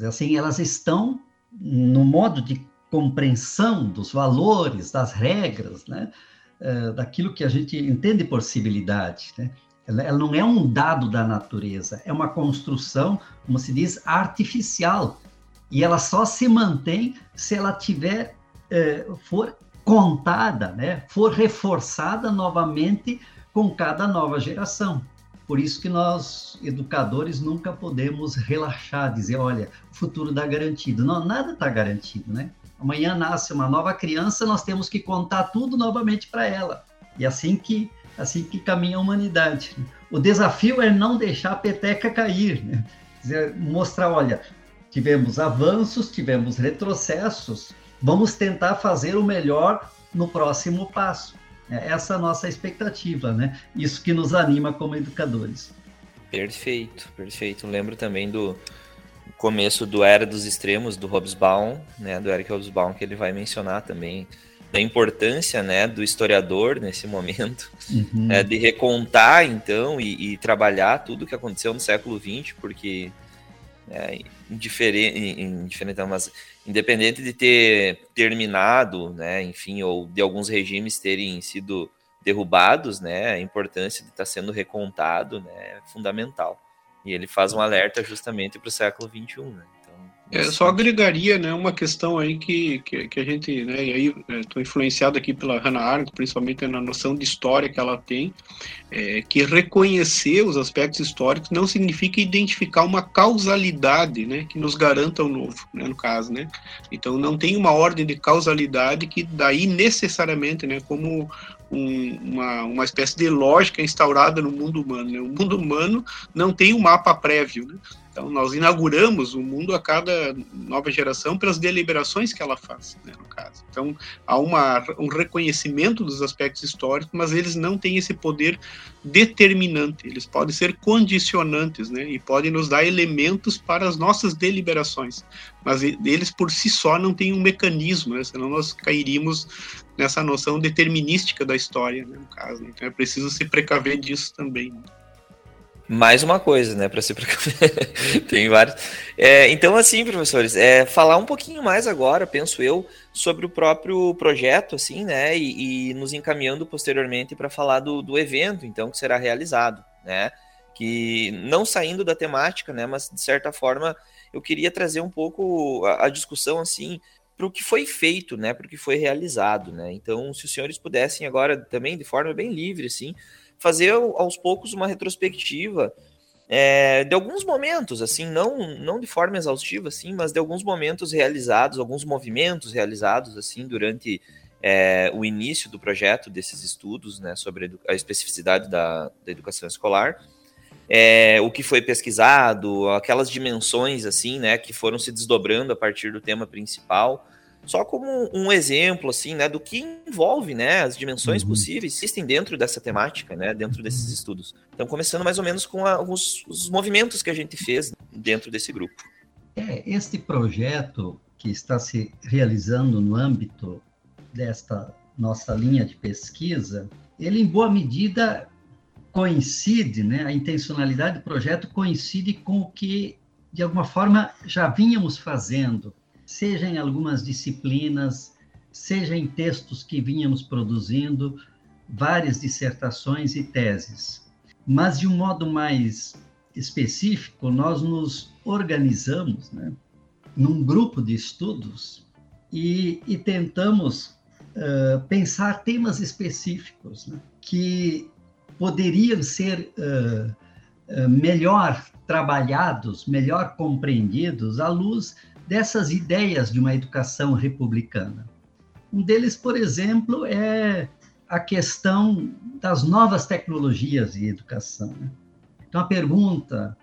Assim, elas estão no modo de compreensão dos valores, das regras, né? Uh, daquilo que a gente entende por civilidade, né? Ela, não é um dado da natureza, é uma construção, como se diz, artificial. E ela só se mantém se ela tiver, uh, for contada, né? For reforçada novamente com cada nova geração. Por isso que nós, educadores, nunca podemos relaxar, dizer, olha, o futuro está garantido. Não, nada está garantido, né? Amanhã nasce uma nova criança, nós temos que contar tudo novamente para ela. E assim que assim que caminha a humanidade. O desafio é não deixar a peteca cair, né? Dizer, mostrar, olha, tivemos avanços, tivemos retrocessos, vamos tentar fazer o melhor no próximo passo. É essa a nossa expectativa, né? Isso que nos anima como educadores. Perfeito, perfeito. Lembro também do começo do Era dos Extremos, do Hobsbawm, né? Do Eric Hobsbawm, que ele vai mencionar também da importância, né, do historiador nesse momento, uhum. é, de recontar, então, e, e, trabalhar tudo que aconteceu no século XX, porque é, indiferente, indiferente não, mas independente de ter terminado, né, enfim, ou de alguns regimes terem sido derrubados, né, a importância de estar tá sendo recontado, né, é fundamental. E ele faz um alerta justamente para o século XXI, né? É, só agregaria né, uma questão aí que, que, que a gente, né, e aí estou é, influenciado aqui pela Hannah Arendt, principalmente na noção de história que ela tem, é, que reconhecer os aspectos históricos não significa identificar uma causalidade né, que nos garanta o novo, né, no caso. Né? Então não tem uma ordem de causalidade que daí necessariamente, né, como um, uma, uma espécie de lógica instaurada no mundo humano. Né? O mundo humano não tem um mapa prévio. Né? Então, nós inauguramos o mundo a cada nova geração pelas deliberações que ela faz, né, no caso. Então, há uma, um reconhecimento dos aspectos históricos, mas eles não têm esse poder determinante, eles podem ser condicionantes, né, e podem nos dar elementos para as nossas deliberações, mas eles por si só não têm um mecanismo, né, senão nós cairíamos nessa noção determinística da história, né, no caso. Então, é preciso se precaver disso também. Né. Mais uma coisa, né, para ser tem vários. É, então, assim, professores, é, falar um pouquinho mais agora, penso eu, sobre o próprio projeto, assim, né, e, e nos encaminhando posteriormente para falar do, do evento, então, que será realizado, né, que não saindo da temática, né, mas de certa forma eu queria trazer um pouco a, a discussão, assim, para o que foi feito, né, para o que foi realizado, né. Então, se os senhores pudessem agora também, de forma bem livre, assim, fazer aos poucos uma retrospectiva é, de alguns momentos, assim, não, não de forma exaustiva, assim, mas de alguns momentos realizados, alguns movimentos realizados, assim, durante é, o início do projeto desses estudos, né, sobre a especificidade da, da educação escolar, é, o que foi pesquisado, aquelas dimensões, assim, né, que foram se desdobrando a partir do tema principal, só como um exemplo assim, né, do que envolve, né, as dimensões uhum. possíveis existem dentro dessa temática, né, dentro desses uhum. estudos. Então, começando mais ou menos com a, os, os movimentos que a gente fez dentro desse grupo. É, este projeto que está se realizando no âmbito desta nossa linha de pesquisa, ele em boa medida coincide, né, a intencionalidade do projeto coincide com o que de alguma forma já vínhamos fazendo seja em algumas disciplinas, seja em textos que vínhamos produzindo, várias dissertações e teses. Mas, de um modo mais específico, nós nos organizamos né, num grupo de estudos e, e tentamos uh, pensar temas específicos né, que poderiam ser uh, uh, melhor trabalhados, melhor compreendidos à luz dessas ideias de uma educação republicana. Um deles, por exemplo, é a questão das novas tecnologias de educação. Né? Então, a pergunta: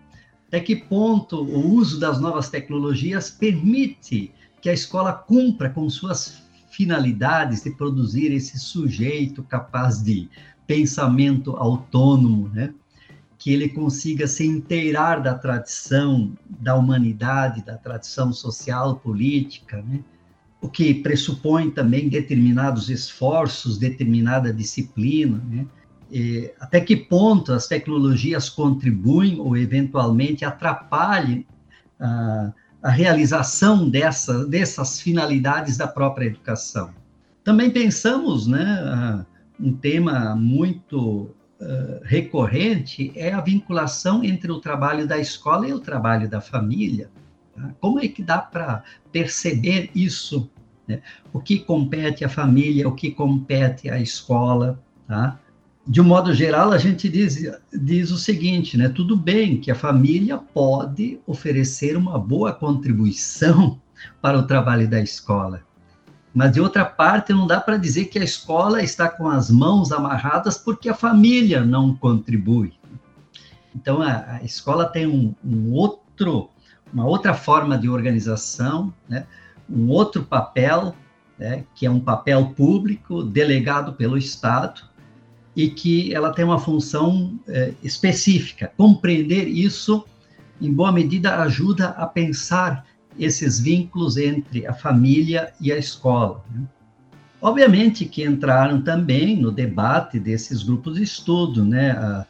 até que ponto o uso das novas tecnologias permite que a escola cumpra com suas finalidades de produzir esse sujeito capaz de pensamento autônomo, né? Que ele consiga se inteirar da tradição da humanidade, da tradição social, política, né? o que pressupõe também determinados esforços, determinada disciplina, né? E até que ponto as tecnologias contribuem ou eventualmente atrapalhem a, a realização dessa, dessas finalidades da própria educação. Também pensamos, né, um tema muito uh, recorrente é a vinculação entre o trabalho da escola e o trabalho da família. Tá? Como é que dá para perceber isso? Né? O que compete à família, o que compete à escola, tá? de um modo geral, a gente diz, diz o seguinte, né? Tudo bem que a família pode oferecer uma boa contribuição para o trabalho da escola, mas de outra parte, não dá para dizer que a escola está com as mãos amarradas porque a família não contribui. Então, a, a escola tem um, um, outro, uma outra forma de organização, né? um outro papel, né? que é um papel público delegado pelo Estado e que ela tem uma função é, específica. Compreender isso, em boa medida, ajuda a pensar esses vínculos entre a família e a escola. Né? Obviamente que entraram também no debate desses grupos de estudo, né, a,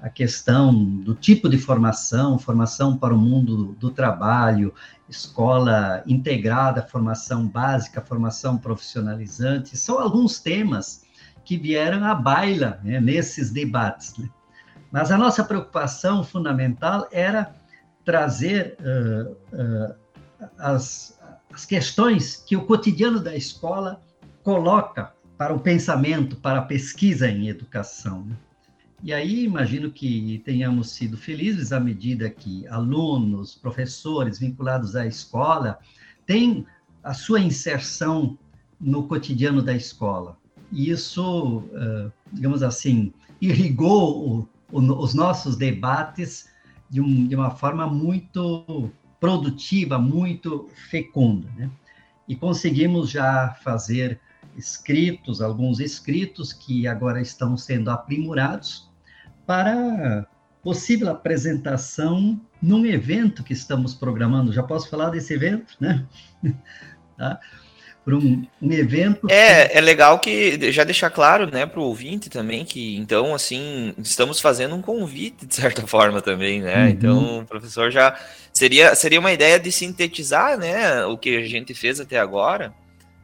a questão do tipo de formação, formação para o mundo do, trabalho, escola integrada, formação básica, formação profissionalizante, são alguns temas que vieram à baila né, nesses debates. Né? Mas a nossa preocupação fundamental era trazer uh, as, as questões que o cotidiano da escola coloca para o pensamento, para a pesquisa em educação. Né? E aí imagino que tenhamos sido felizes à medida que alunos, professores vinculados à escola têm a sua inserção no cotidiano da escola. E isso, digamos assim, irrigou os nossos debates de, uma forma muito produtiva, muito fecunda. Né? E conseguimos já fazer escritos, alguns escritos que agora estão sendo aprimorados para possível apresentação num evento que estamos programando. Já posso falar desse evento, né? tá? Para um, um, evento. É, é legal que já deixar claro, né, para o ouvinte também que então assim estamos fazendo um convite de certa forma também, né? Uhum. Então, o professor já seria seria uma ideia de sintetizar, né, o que a gente fez até agora.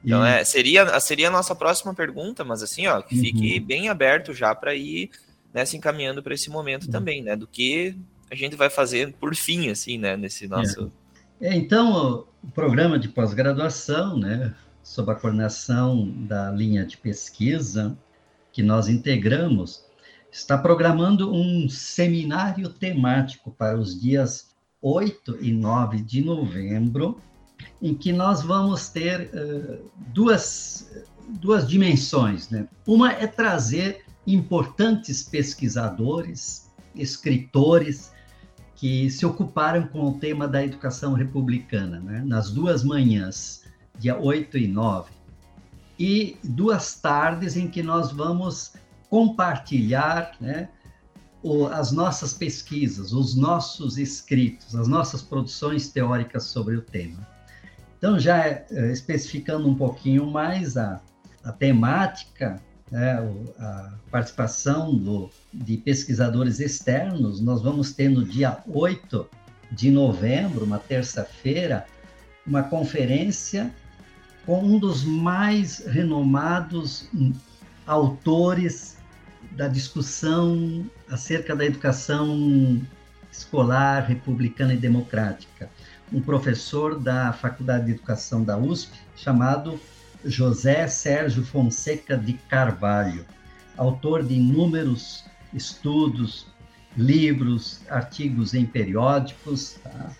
Então, é, seria seria a nossa próxima pergunta, mas assim, ó, que fique uhum. bem aberto já para ir né, se encaminhando para esse momento uhum. também, né, do que a gente vai fazer por fim, assim, né, nesse é. nosso. É. É, então, o programa de pós-graduação, né, sob a coordenação da linha de pesquisa que nós integramos, está programando um seminário temático para os dias 8 e 9 de novembro, em que nós vamos ter uh, duas, duas dimensões. Né? Uma é trazer importantes pesquisadores, escritores, que se ocuparam com o tema da educação republicana, né? nas duas manhãs dia 8 e 9, e duas tardes em que nós vamos compartilhar né, o, as nossas pesquisas, os nossos escritos, as nossas produções teóricas sobre o tema. Então, já é, especificando um pouquinho mais a, a temática, né, a participação do, de pesquisadores externos, nós vamos ter no dia 8 de novembro, uma terça-feira, uma conferência com um dos mais renomados autores da discussão acerca da educação escolar republicana e democrática, um professor da Faculdade de Educação da USP chamado José Sérgio Fonseca de Carvalho, autor de inúmeros estudos, livros, artigos em periódicos, tá?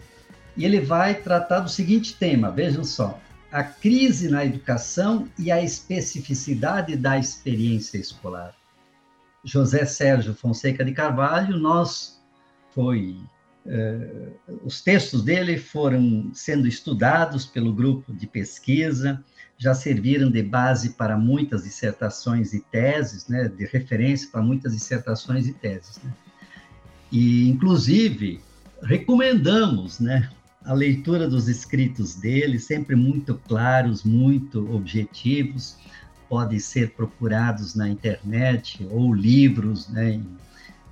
e ele vai tratar do seguinte tema, vejam só, a crise na educação e a especificidade da experiência escolar. José Sérgio Fonseca de Carvalho, nós foi eh, os textos dele foram sendo estudados pelo grupo de pesquisa, já serviram de base para muitas dissertações e teses, né, de referência para muitas dissertações e teses. Né? E, inclusive, recomendamos né, a leitura dos escritos dele, sempre muito claros, muito objetivos, podem ser procurados na internet ou livros, né,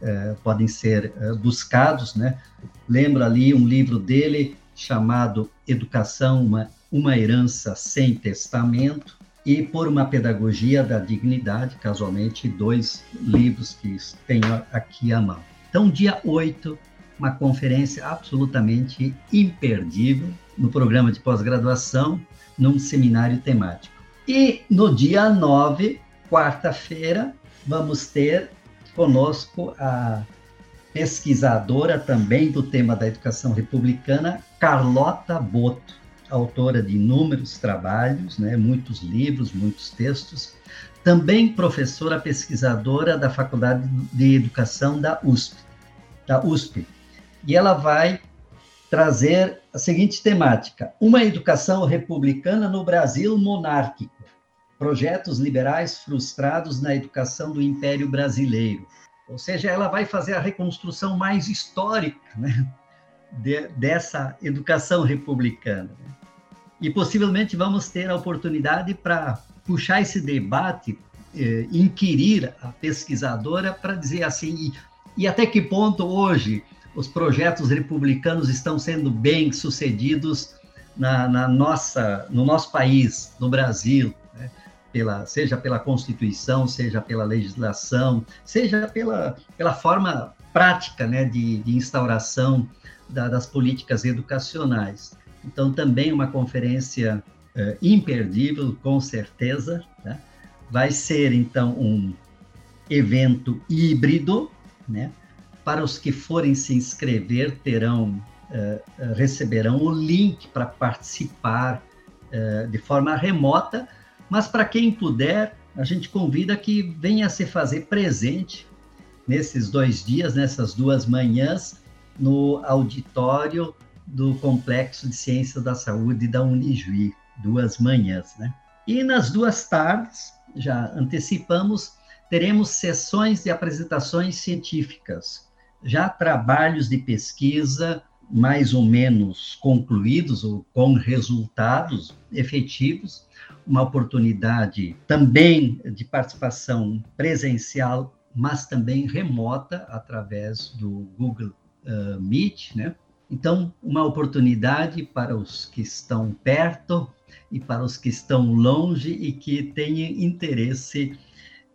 eh, podem ser eh, buscados, né? Lembro ali um livro dele chamado Educação, uma, uma herança sem testamento, e Por uma Pedagogia da Dignidade, casualmente, dois livros que tenho aqui à mão. Então, dia 8 uma conferência absolutamente imperdível no programa de pós-graduação, num seminário temático. E no dia 9, quarta-feira, vamos ter conosco a pesquisadora também do tema da educação republicana, Carlota Boto, autora de inúmeros trabalhos, né, muitos livros, muitos textos, também professora pesquisadora da Faculdade de Educação da USP, da USP, e ela vai trazer a seguinte temática: uma educação republicana no Brasil monárquico. Projetos liberais frustrados na educação do Império Brasileiro. Ou seja, ela vai fazer a reconstrução mais histórica né, de, dessa educação republicana. E possivelmente vamos ter a oportunidade para puxar esse debate, eh, inquirir a pesquisadora para dizer assim, e, e até que ponto hoje os projetos republicanos estão sendo bem sucedidos na, na nossa, no nosso país, no Brasil, né? pela, seja pela Constituição, seja pela legislação, seja pela, pela forma prática né, de, de instauração da, das políticas educacionais. Então, também uma conferência é, imperdível, com certeza. Né? Vai ser, então, um evento híbrido, né? Para os que forem se inscrever, terão uh, receberão o link para participar uh, de forma remota, mas para quem puder, a gente convida que venha se fazer presente nesses dois dias, nessas duas manhãs, no auditório do Complexo de Ciências da Saúde da Unijuí, duas manhãs, né? E nas duas tardes, já antecipamos, teremos sessões de apresentações científicas, já trabalhos de pesquisa mais ou menos concluídos ou com resultados efetivos, uma oportunidade também de participação presencial, mas também remota através do Google uh, Meet, né? Então, uma oportunidade para os que estão perto e para os que estão longe e que têm interesse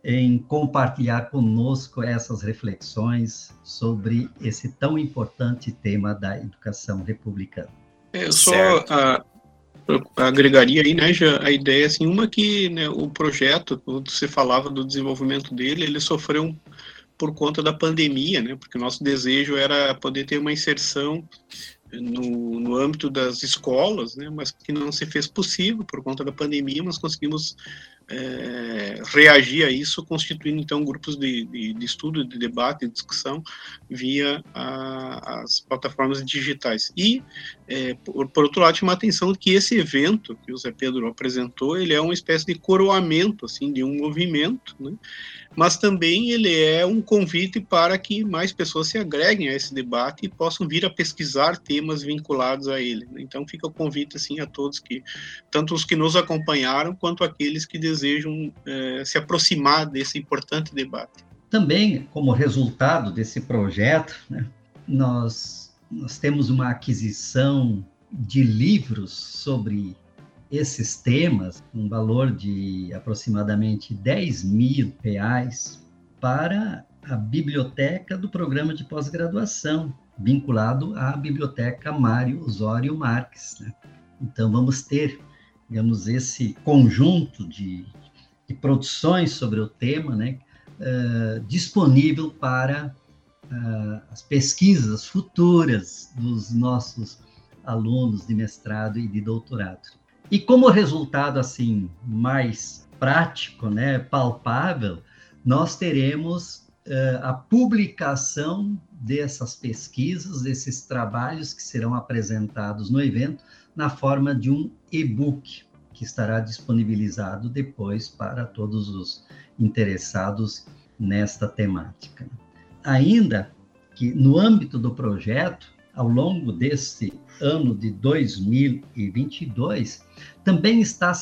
em compartilhar conosco essas reflexões sobre esse tão importante tema da educação republicana. É, eu só a, agregaria aí, né, já, a ideia, assim, uma que né, o projeto, quando você falava do desenvolvimento dele, ele sofreu por conta da pandemia, né, porque o nosso desejo era poder ter uma inserção no, no âmbito das escolas, né, mas que não se fez possível por conta da pandemia, mas conseguimos é, reagir a isso, constituindo então grupos de, de, de, estudo, de debate, de discussão via a, as plataformas digitais. E, é, por, por, outro lado, chama a atenção que esse evento que o Zé Pedro apresentou, ele é uma espécie de coroamento assim de um movimento, né? Mas também ele é um convite para que mais pessoas se agreguem a esse debate e possam vir a pesquisar temas vinculados a ele. Né? Então fica o convite assim a todos que, tanto os que nos acompanharam quanto aqueles que desejam é, se aproximar desse importante debate. Também, como resultado desse projeto, né, nós, nós temos uma aquisição de livros sobre esses temas, um valor de aproximadamente 10 mil reais, para a biblioteca do programa de pós-graduação, vinculado à biblioteca Mário Osório Marques. Né? Então, vamos ter, digamos, esse conjunto de, de produções sobre o tema né, uh, disponível para uh, as pesquisas futuras dos nossos alunos de mestrado e de doutorado. E como resultado assim mais prático, né, palpável, nós teremos uh, a publicação dessas pesquisas, desses trabalhos que serão apresentados no evento na forma de um e-book que estará disponibilizado depois para todos os interessados nesta temática. Ainda que no âmbito do projeto, ao longo deste ano de 2022, também está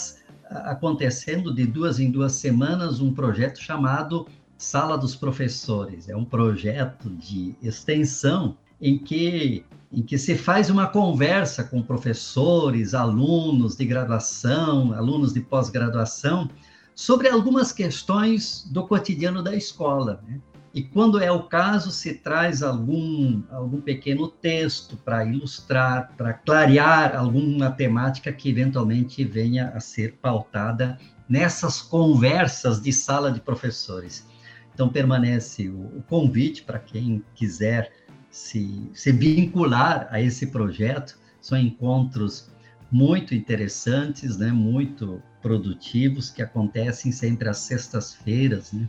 acontecendo de duas em duas semanas um projeto chamado Sala dos Professores. É um projeto de extensão em que, em que se faz uma conversa com professores, alunos de graduação, alunos de pós-graduação, sobre algumas questões do cotidiano da escola. Né? E quando é o caso, se traz algum, algum pequeno texto para ilustrar, para clarear alguma temática que eventualmente venha a ser pautada nessas conversas de sala de professores. Então, permanece o, convite para quem quiser se, se vincular a esse projeto. São encontros muito interessantes, né, muito produtivos, que acontecem sempre às sextas-feiras, né,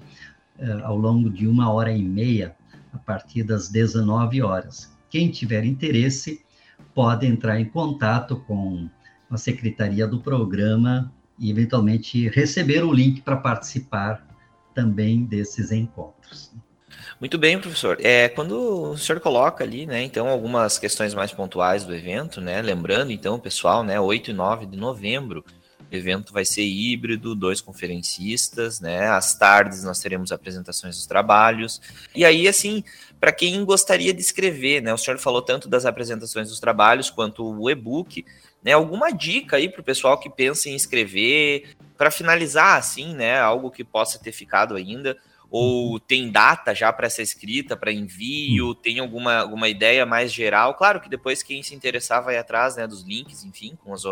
ao longo de uma hora e meia, a partir das 19 horas. Quem tiver interesse pode entrar em contato com a secretaria do programa e eventualmente receber o link para participar também desses encontros. Muito bem, professor. É, quando o senhor coloca ali, né, então, algumas questões mais pontuais do evento, né, lembrando, então, pessoal, né, 8 e 9 de novembro, o evento vai ser híbrido, dois conferencistas, né? Às tardes nós teremos apresentações dos trabalhos. E aí, assim, para quem gostaria de escrever, né? O senhor falou tanto das apresentações dos trabalhos quanto o e-book, né? Alguma dica aí para o pessoal que pensa em escrever, para finalizar, assim, né? Algo que possa ter ficado ainda ou tem data já para essa escrita, para envio? Hum. Tem alguma, alguma ideia mais geral? Claro que depois quem se interessar vai atrás né, dos links, enfim, com as,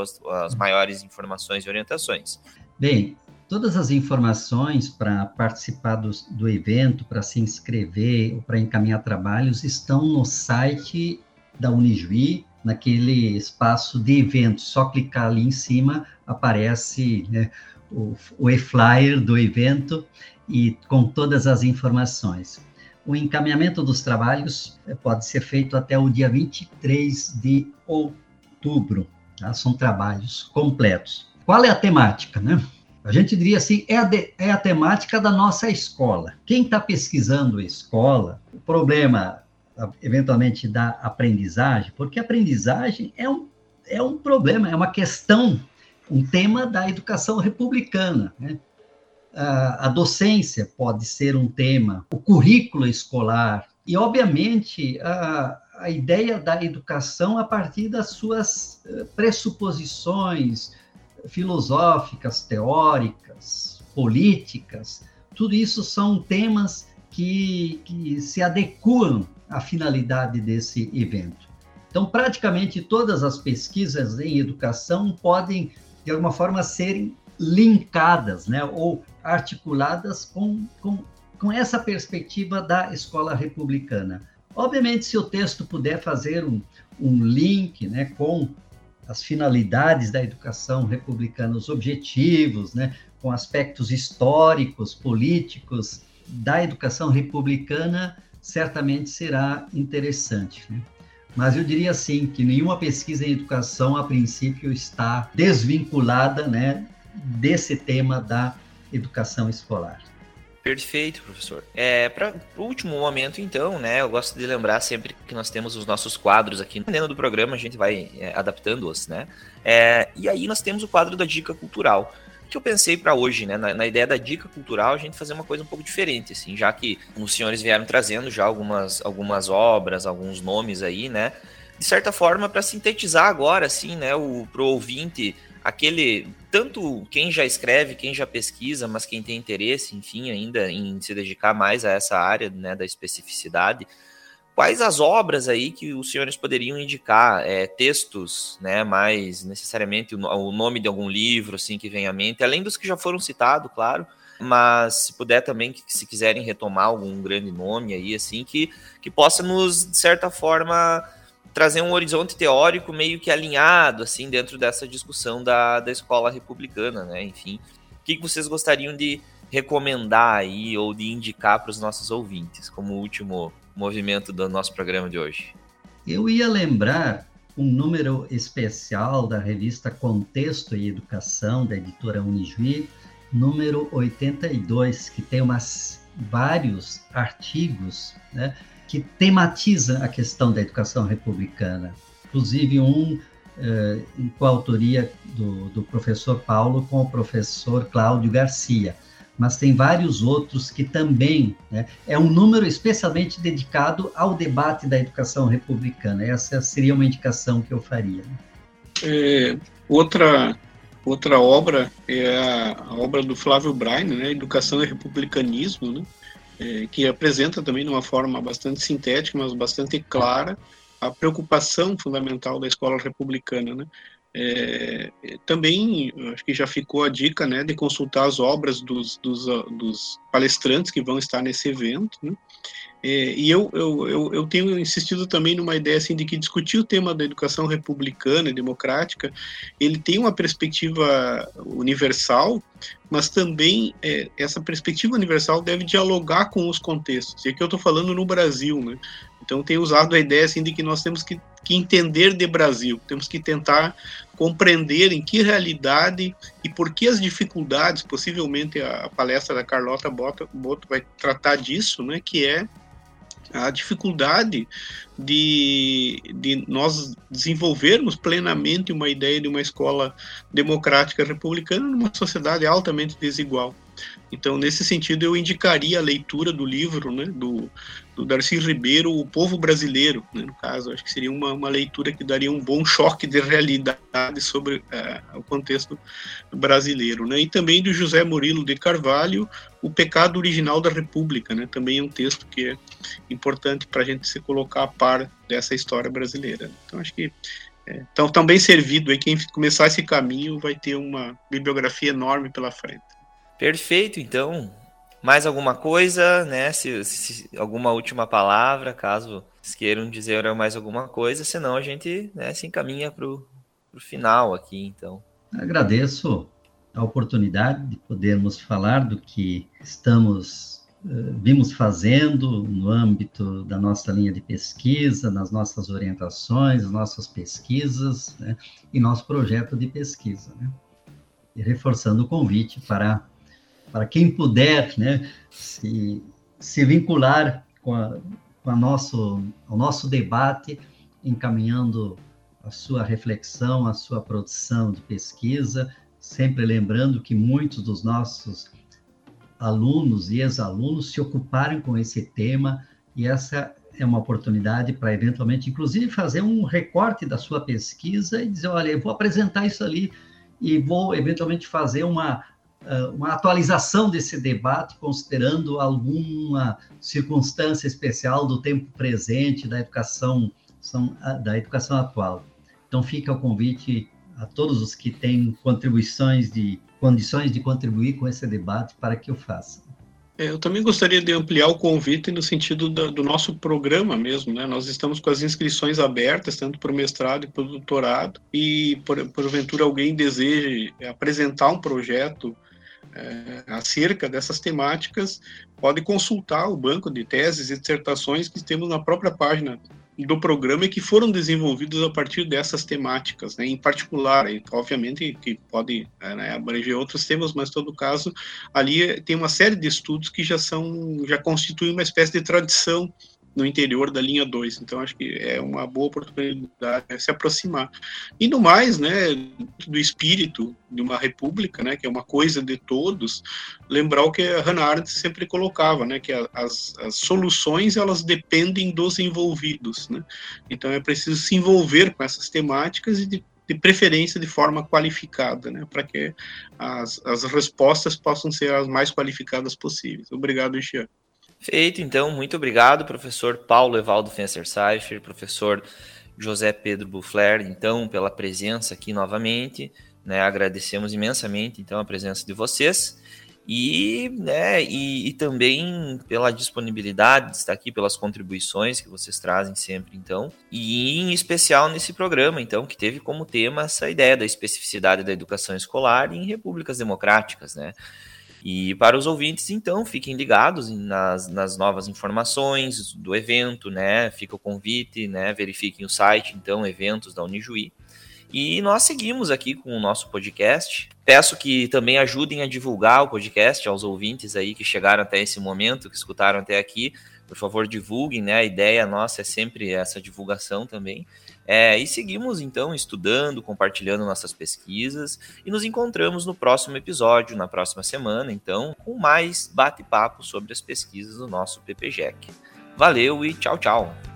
as maiores informações e orientações. Bem, todas as informações para participar do, do evento, para se inscrever ou para encaminhar trabalhos estão no site da Unijuí, naquele espaço de eventos. Só clicar ali em cima aparece né, o, o e-flyer do evento e com todas as informações. O encaminhamento dos trabalhos eh, pode ser feito até o dia 23 de outubro. Tá? São trabalhos completos. Qual é a temática, né? A gente diria assim, é a, de, é a temática da nossa escola. Quem está pesquisando a escola, o problema eventualmente da aprendizagem, porque aprendizagem é um, é um problema, é uma questão, um tema da educação republicana. Né? A, docência pode ser um tema, o currículo escolar, e, obviamente, a, a ideia da educação a partir das suas eh, pressuposições filosóficas, teóricas, políticas, tudo isso são temas que, que se adequam à finalidade desse evento. Então, praticamente todas as pesquisas em educação podem, de alguma forma, serem linkadas, né, ou articuladas com, com, com essa perspectiva da escola republicana. Obviamente, se o texto puder fazer um, um link né, com as finalidades da educação republicana, os objetivos, né, com aspectos históricos, políticos da educação republicana, certamente será interessante. Né? Mas eu diria assim que nenhuma pesquisa em educação, a princípio, está desvinculada né, desse tema da educação escolar. Perfeito, professor. É, para o último momento, então, né, eu gosto de lembrar sempre que nós temos os nossos quadros aqui. Dentro do programa, a gente vai é, adaptando-os, né? É, e aí nós temos o quadro da dica cultural que eu pensei para hoje, né? Na, na, ideia da dica cultural, a gente fazer uma coisa um pouco diferente, assim, já que os senhores vieram trazendo já algumas, algumas obras, alguns nomes aí, né? De certa forma, para sintetizar agora, assim, né, o pro ouvinte, aquele tanto quem já escreve, quem já pesquisa, mas quem tem interesse, enfim, ainda em se dedicar mais a essa área, né, da especificidade, quais as obras aí que os senhores poderiam indicar, é, textos, né, mais necessariamente o, o, nome de algum livro, assim, que vem à mente, além dos que já foram citados, claro, mas se puder também, que, se quiserem retomar algum grande nome aí, assim, que, que possa nos, de certa forma, trazer um horizonte teórico meio que alinhado, assim, dentro dessa discussão da, da escola republicana, né, enfim. O que, vocês gostariam de recomendar aí ou de indicar para os nossos ouvintes como último movimento do nosso programa de hoje? Eu ia lembrar um número especial da revista Contexto e Educação, da editora Unijuí, número 82, que tem umas, vários artigos né, que tematizam a questão da educação republicana. Inclusive um eh, em coautoria do, do professor Paulo com o professor Cláudio Garcia mas tem vários outros que também né, é um número especialmente dedicado ao debate da educação republicana. Essa seria uma indicação que eu faria. É, outra outra obra é a, obra do Flávio Braine, né, Educação e Republicanismo, né, que apresenta também de uma forma bastante sintética, mas bastante clara, a preocupação fundamental da escola republicana, né, é, também acho que já ficou a dica né, de consultar as obras dos, dos, dos palestrantes que vão estar nesse evento. Né? É, e eu, eu, eu, eu, tenho insistido também numa ideia assim, de que discutir o tema da educação republicana e democrática, ele tem uma perspectiva universal, mas também é, essa perspectiva universal deve dialogar com os contextos. E aqui eu estou falando no Brasil, né? Então, tenho usado a ideia assim, de que nós temos que, que entender de Brasil, temos que tentar compreender em que realidade e por que as dificuldades, possivelmente a, palestra da Carlota Boto, Boto vai tratar disso, né, que é a dificuldade de, de nós desenvolvermos plenamente uma ideia de uma escola democrática republicana numa sociedade altamente desigual. Então, nesse sentido, eu indicaria a leitura do livro né, do, do Darcy Ribeiro, O Povo Brasileiro, né, no caso. Acho que seria uma, uma leitura que daria um bom choque de realidade sobre uh, o contexto brasileiro. Né, e também do José Murilo de Carvalho, O Pecado Original da República. Né, também é um texto que é importante para a gente se colocar a par dessa história brasileira. Então, acho que é, então, também servido aí, quem começar esse caminho vai ter uma bibliografia enorme pela frente. Perfeito, então. Mais alguma coisa, né? Se, se, alguma última palavra, caso queiram dizer mais alguma coisa, senão a gente né, se encaminha para o final aqui, então. Agradeço a oportunidade de podermos falar do que estamos uh, vimos fazendo no âmbito da nossa linha de pesquisa, nas nossas orientações, nossas pesquisas né, e nosso projeto de pesquisa. Né? E reforçando o convite para para quem puder né, se, se vincular com, a, com a nosso, o nosso debate, encaminhando a sua reflexão, a sua produção de pesquisa, sempre lembrando que muitos dos nossos alunos e ex-alunos se ocuparam com esse tema e essa é uma oportunidade para eventualmente, inclusive, fazer um recorte da sua pesquisa e dizer, olha, eu vou apresentar isso ali e vou eventualmente fazer uma uma atualização desse debate, considerando alguma circunstância especial do tempo presente da educação da educação atual. Então fica o convite a todos os que têm contribuições de condições de contribuir com esse debate para que o façam. É, eu também gostaria de ampliar o convite no sentido do, do nosso programa mesmo, né? Nós estamos com as inscrições abertas, tanto para o mestrado e para o doutorado, e por, porventura alguém deseje apresentar um projeto é, acerca dessas temáticas, pode consultar o banco de teses e dissertações que temos na própria página do programa e que foram desenvolvidos a partir dessas temáticas, né, em particular, obviamente que pode é, né, abranger outros temas, mas todo caso ali tem uma série de estudos que já são, já constituem uma espécie de tradição no interior da linha 2. Então, acho que é uma boa oportunidade de se aproximar. E no mais, né, do espírito de uma república, né, que é uma coisa de todos, lembrar o que a Hannah Arendt sempre colocava, né, que as, as soluções elas dependem dos envolvidos, né. Então, é preciso se envolver com essas temáticas e de de preferência de forma qualificada, né, para que as, as respostas possam ser as mais qualificadas possíveis. Obrigado, Xian. Feito, então, muito obrigado, professor Paulo Evaldo Fencer Seifer, professor José Pedro Buffler, então, pela presença aqui novamente, né, agradecemos imensamente, então, a presença de vocês, e, né, e, e, também pela disponibilidade de estar aqui, pelas contribuições que vocês trazem sempre, então, e em especial nesse programa, então, que teve como tema essa ideia da especificidade da educação escolar em repúblicas democráticas, né, e para os ouvintes, então, fiquem ligados nas, nas novas informações do evento, né? Fica o convite, né? Verifiquem o site, então, eventos da Unijuí. E nós seguimos aqui com o nosso podcast. Peço que também ajudem a divulgar o podcast aos ouvintes aí que chegaram até esse momento, que escutaram até aqui. Por favor, divulguem, né? A ideia nossa é sempre essa divulgação também. É, e seguimos então estudando, compartilhando nossas pesquisas e nos encontramos no próximo episódio, na próxima semana, então, com mais bate-papo sobre as pesquisas do nosso PPGEC. Valeu e tchau, tchau!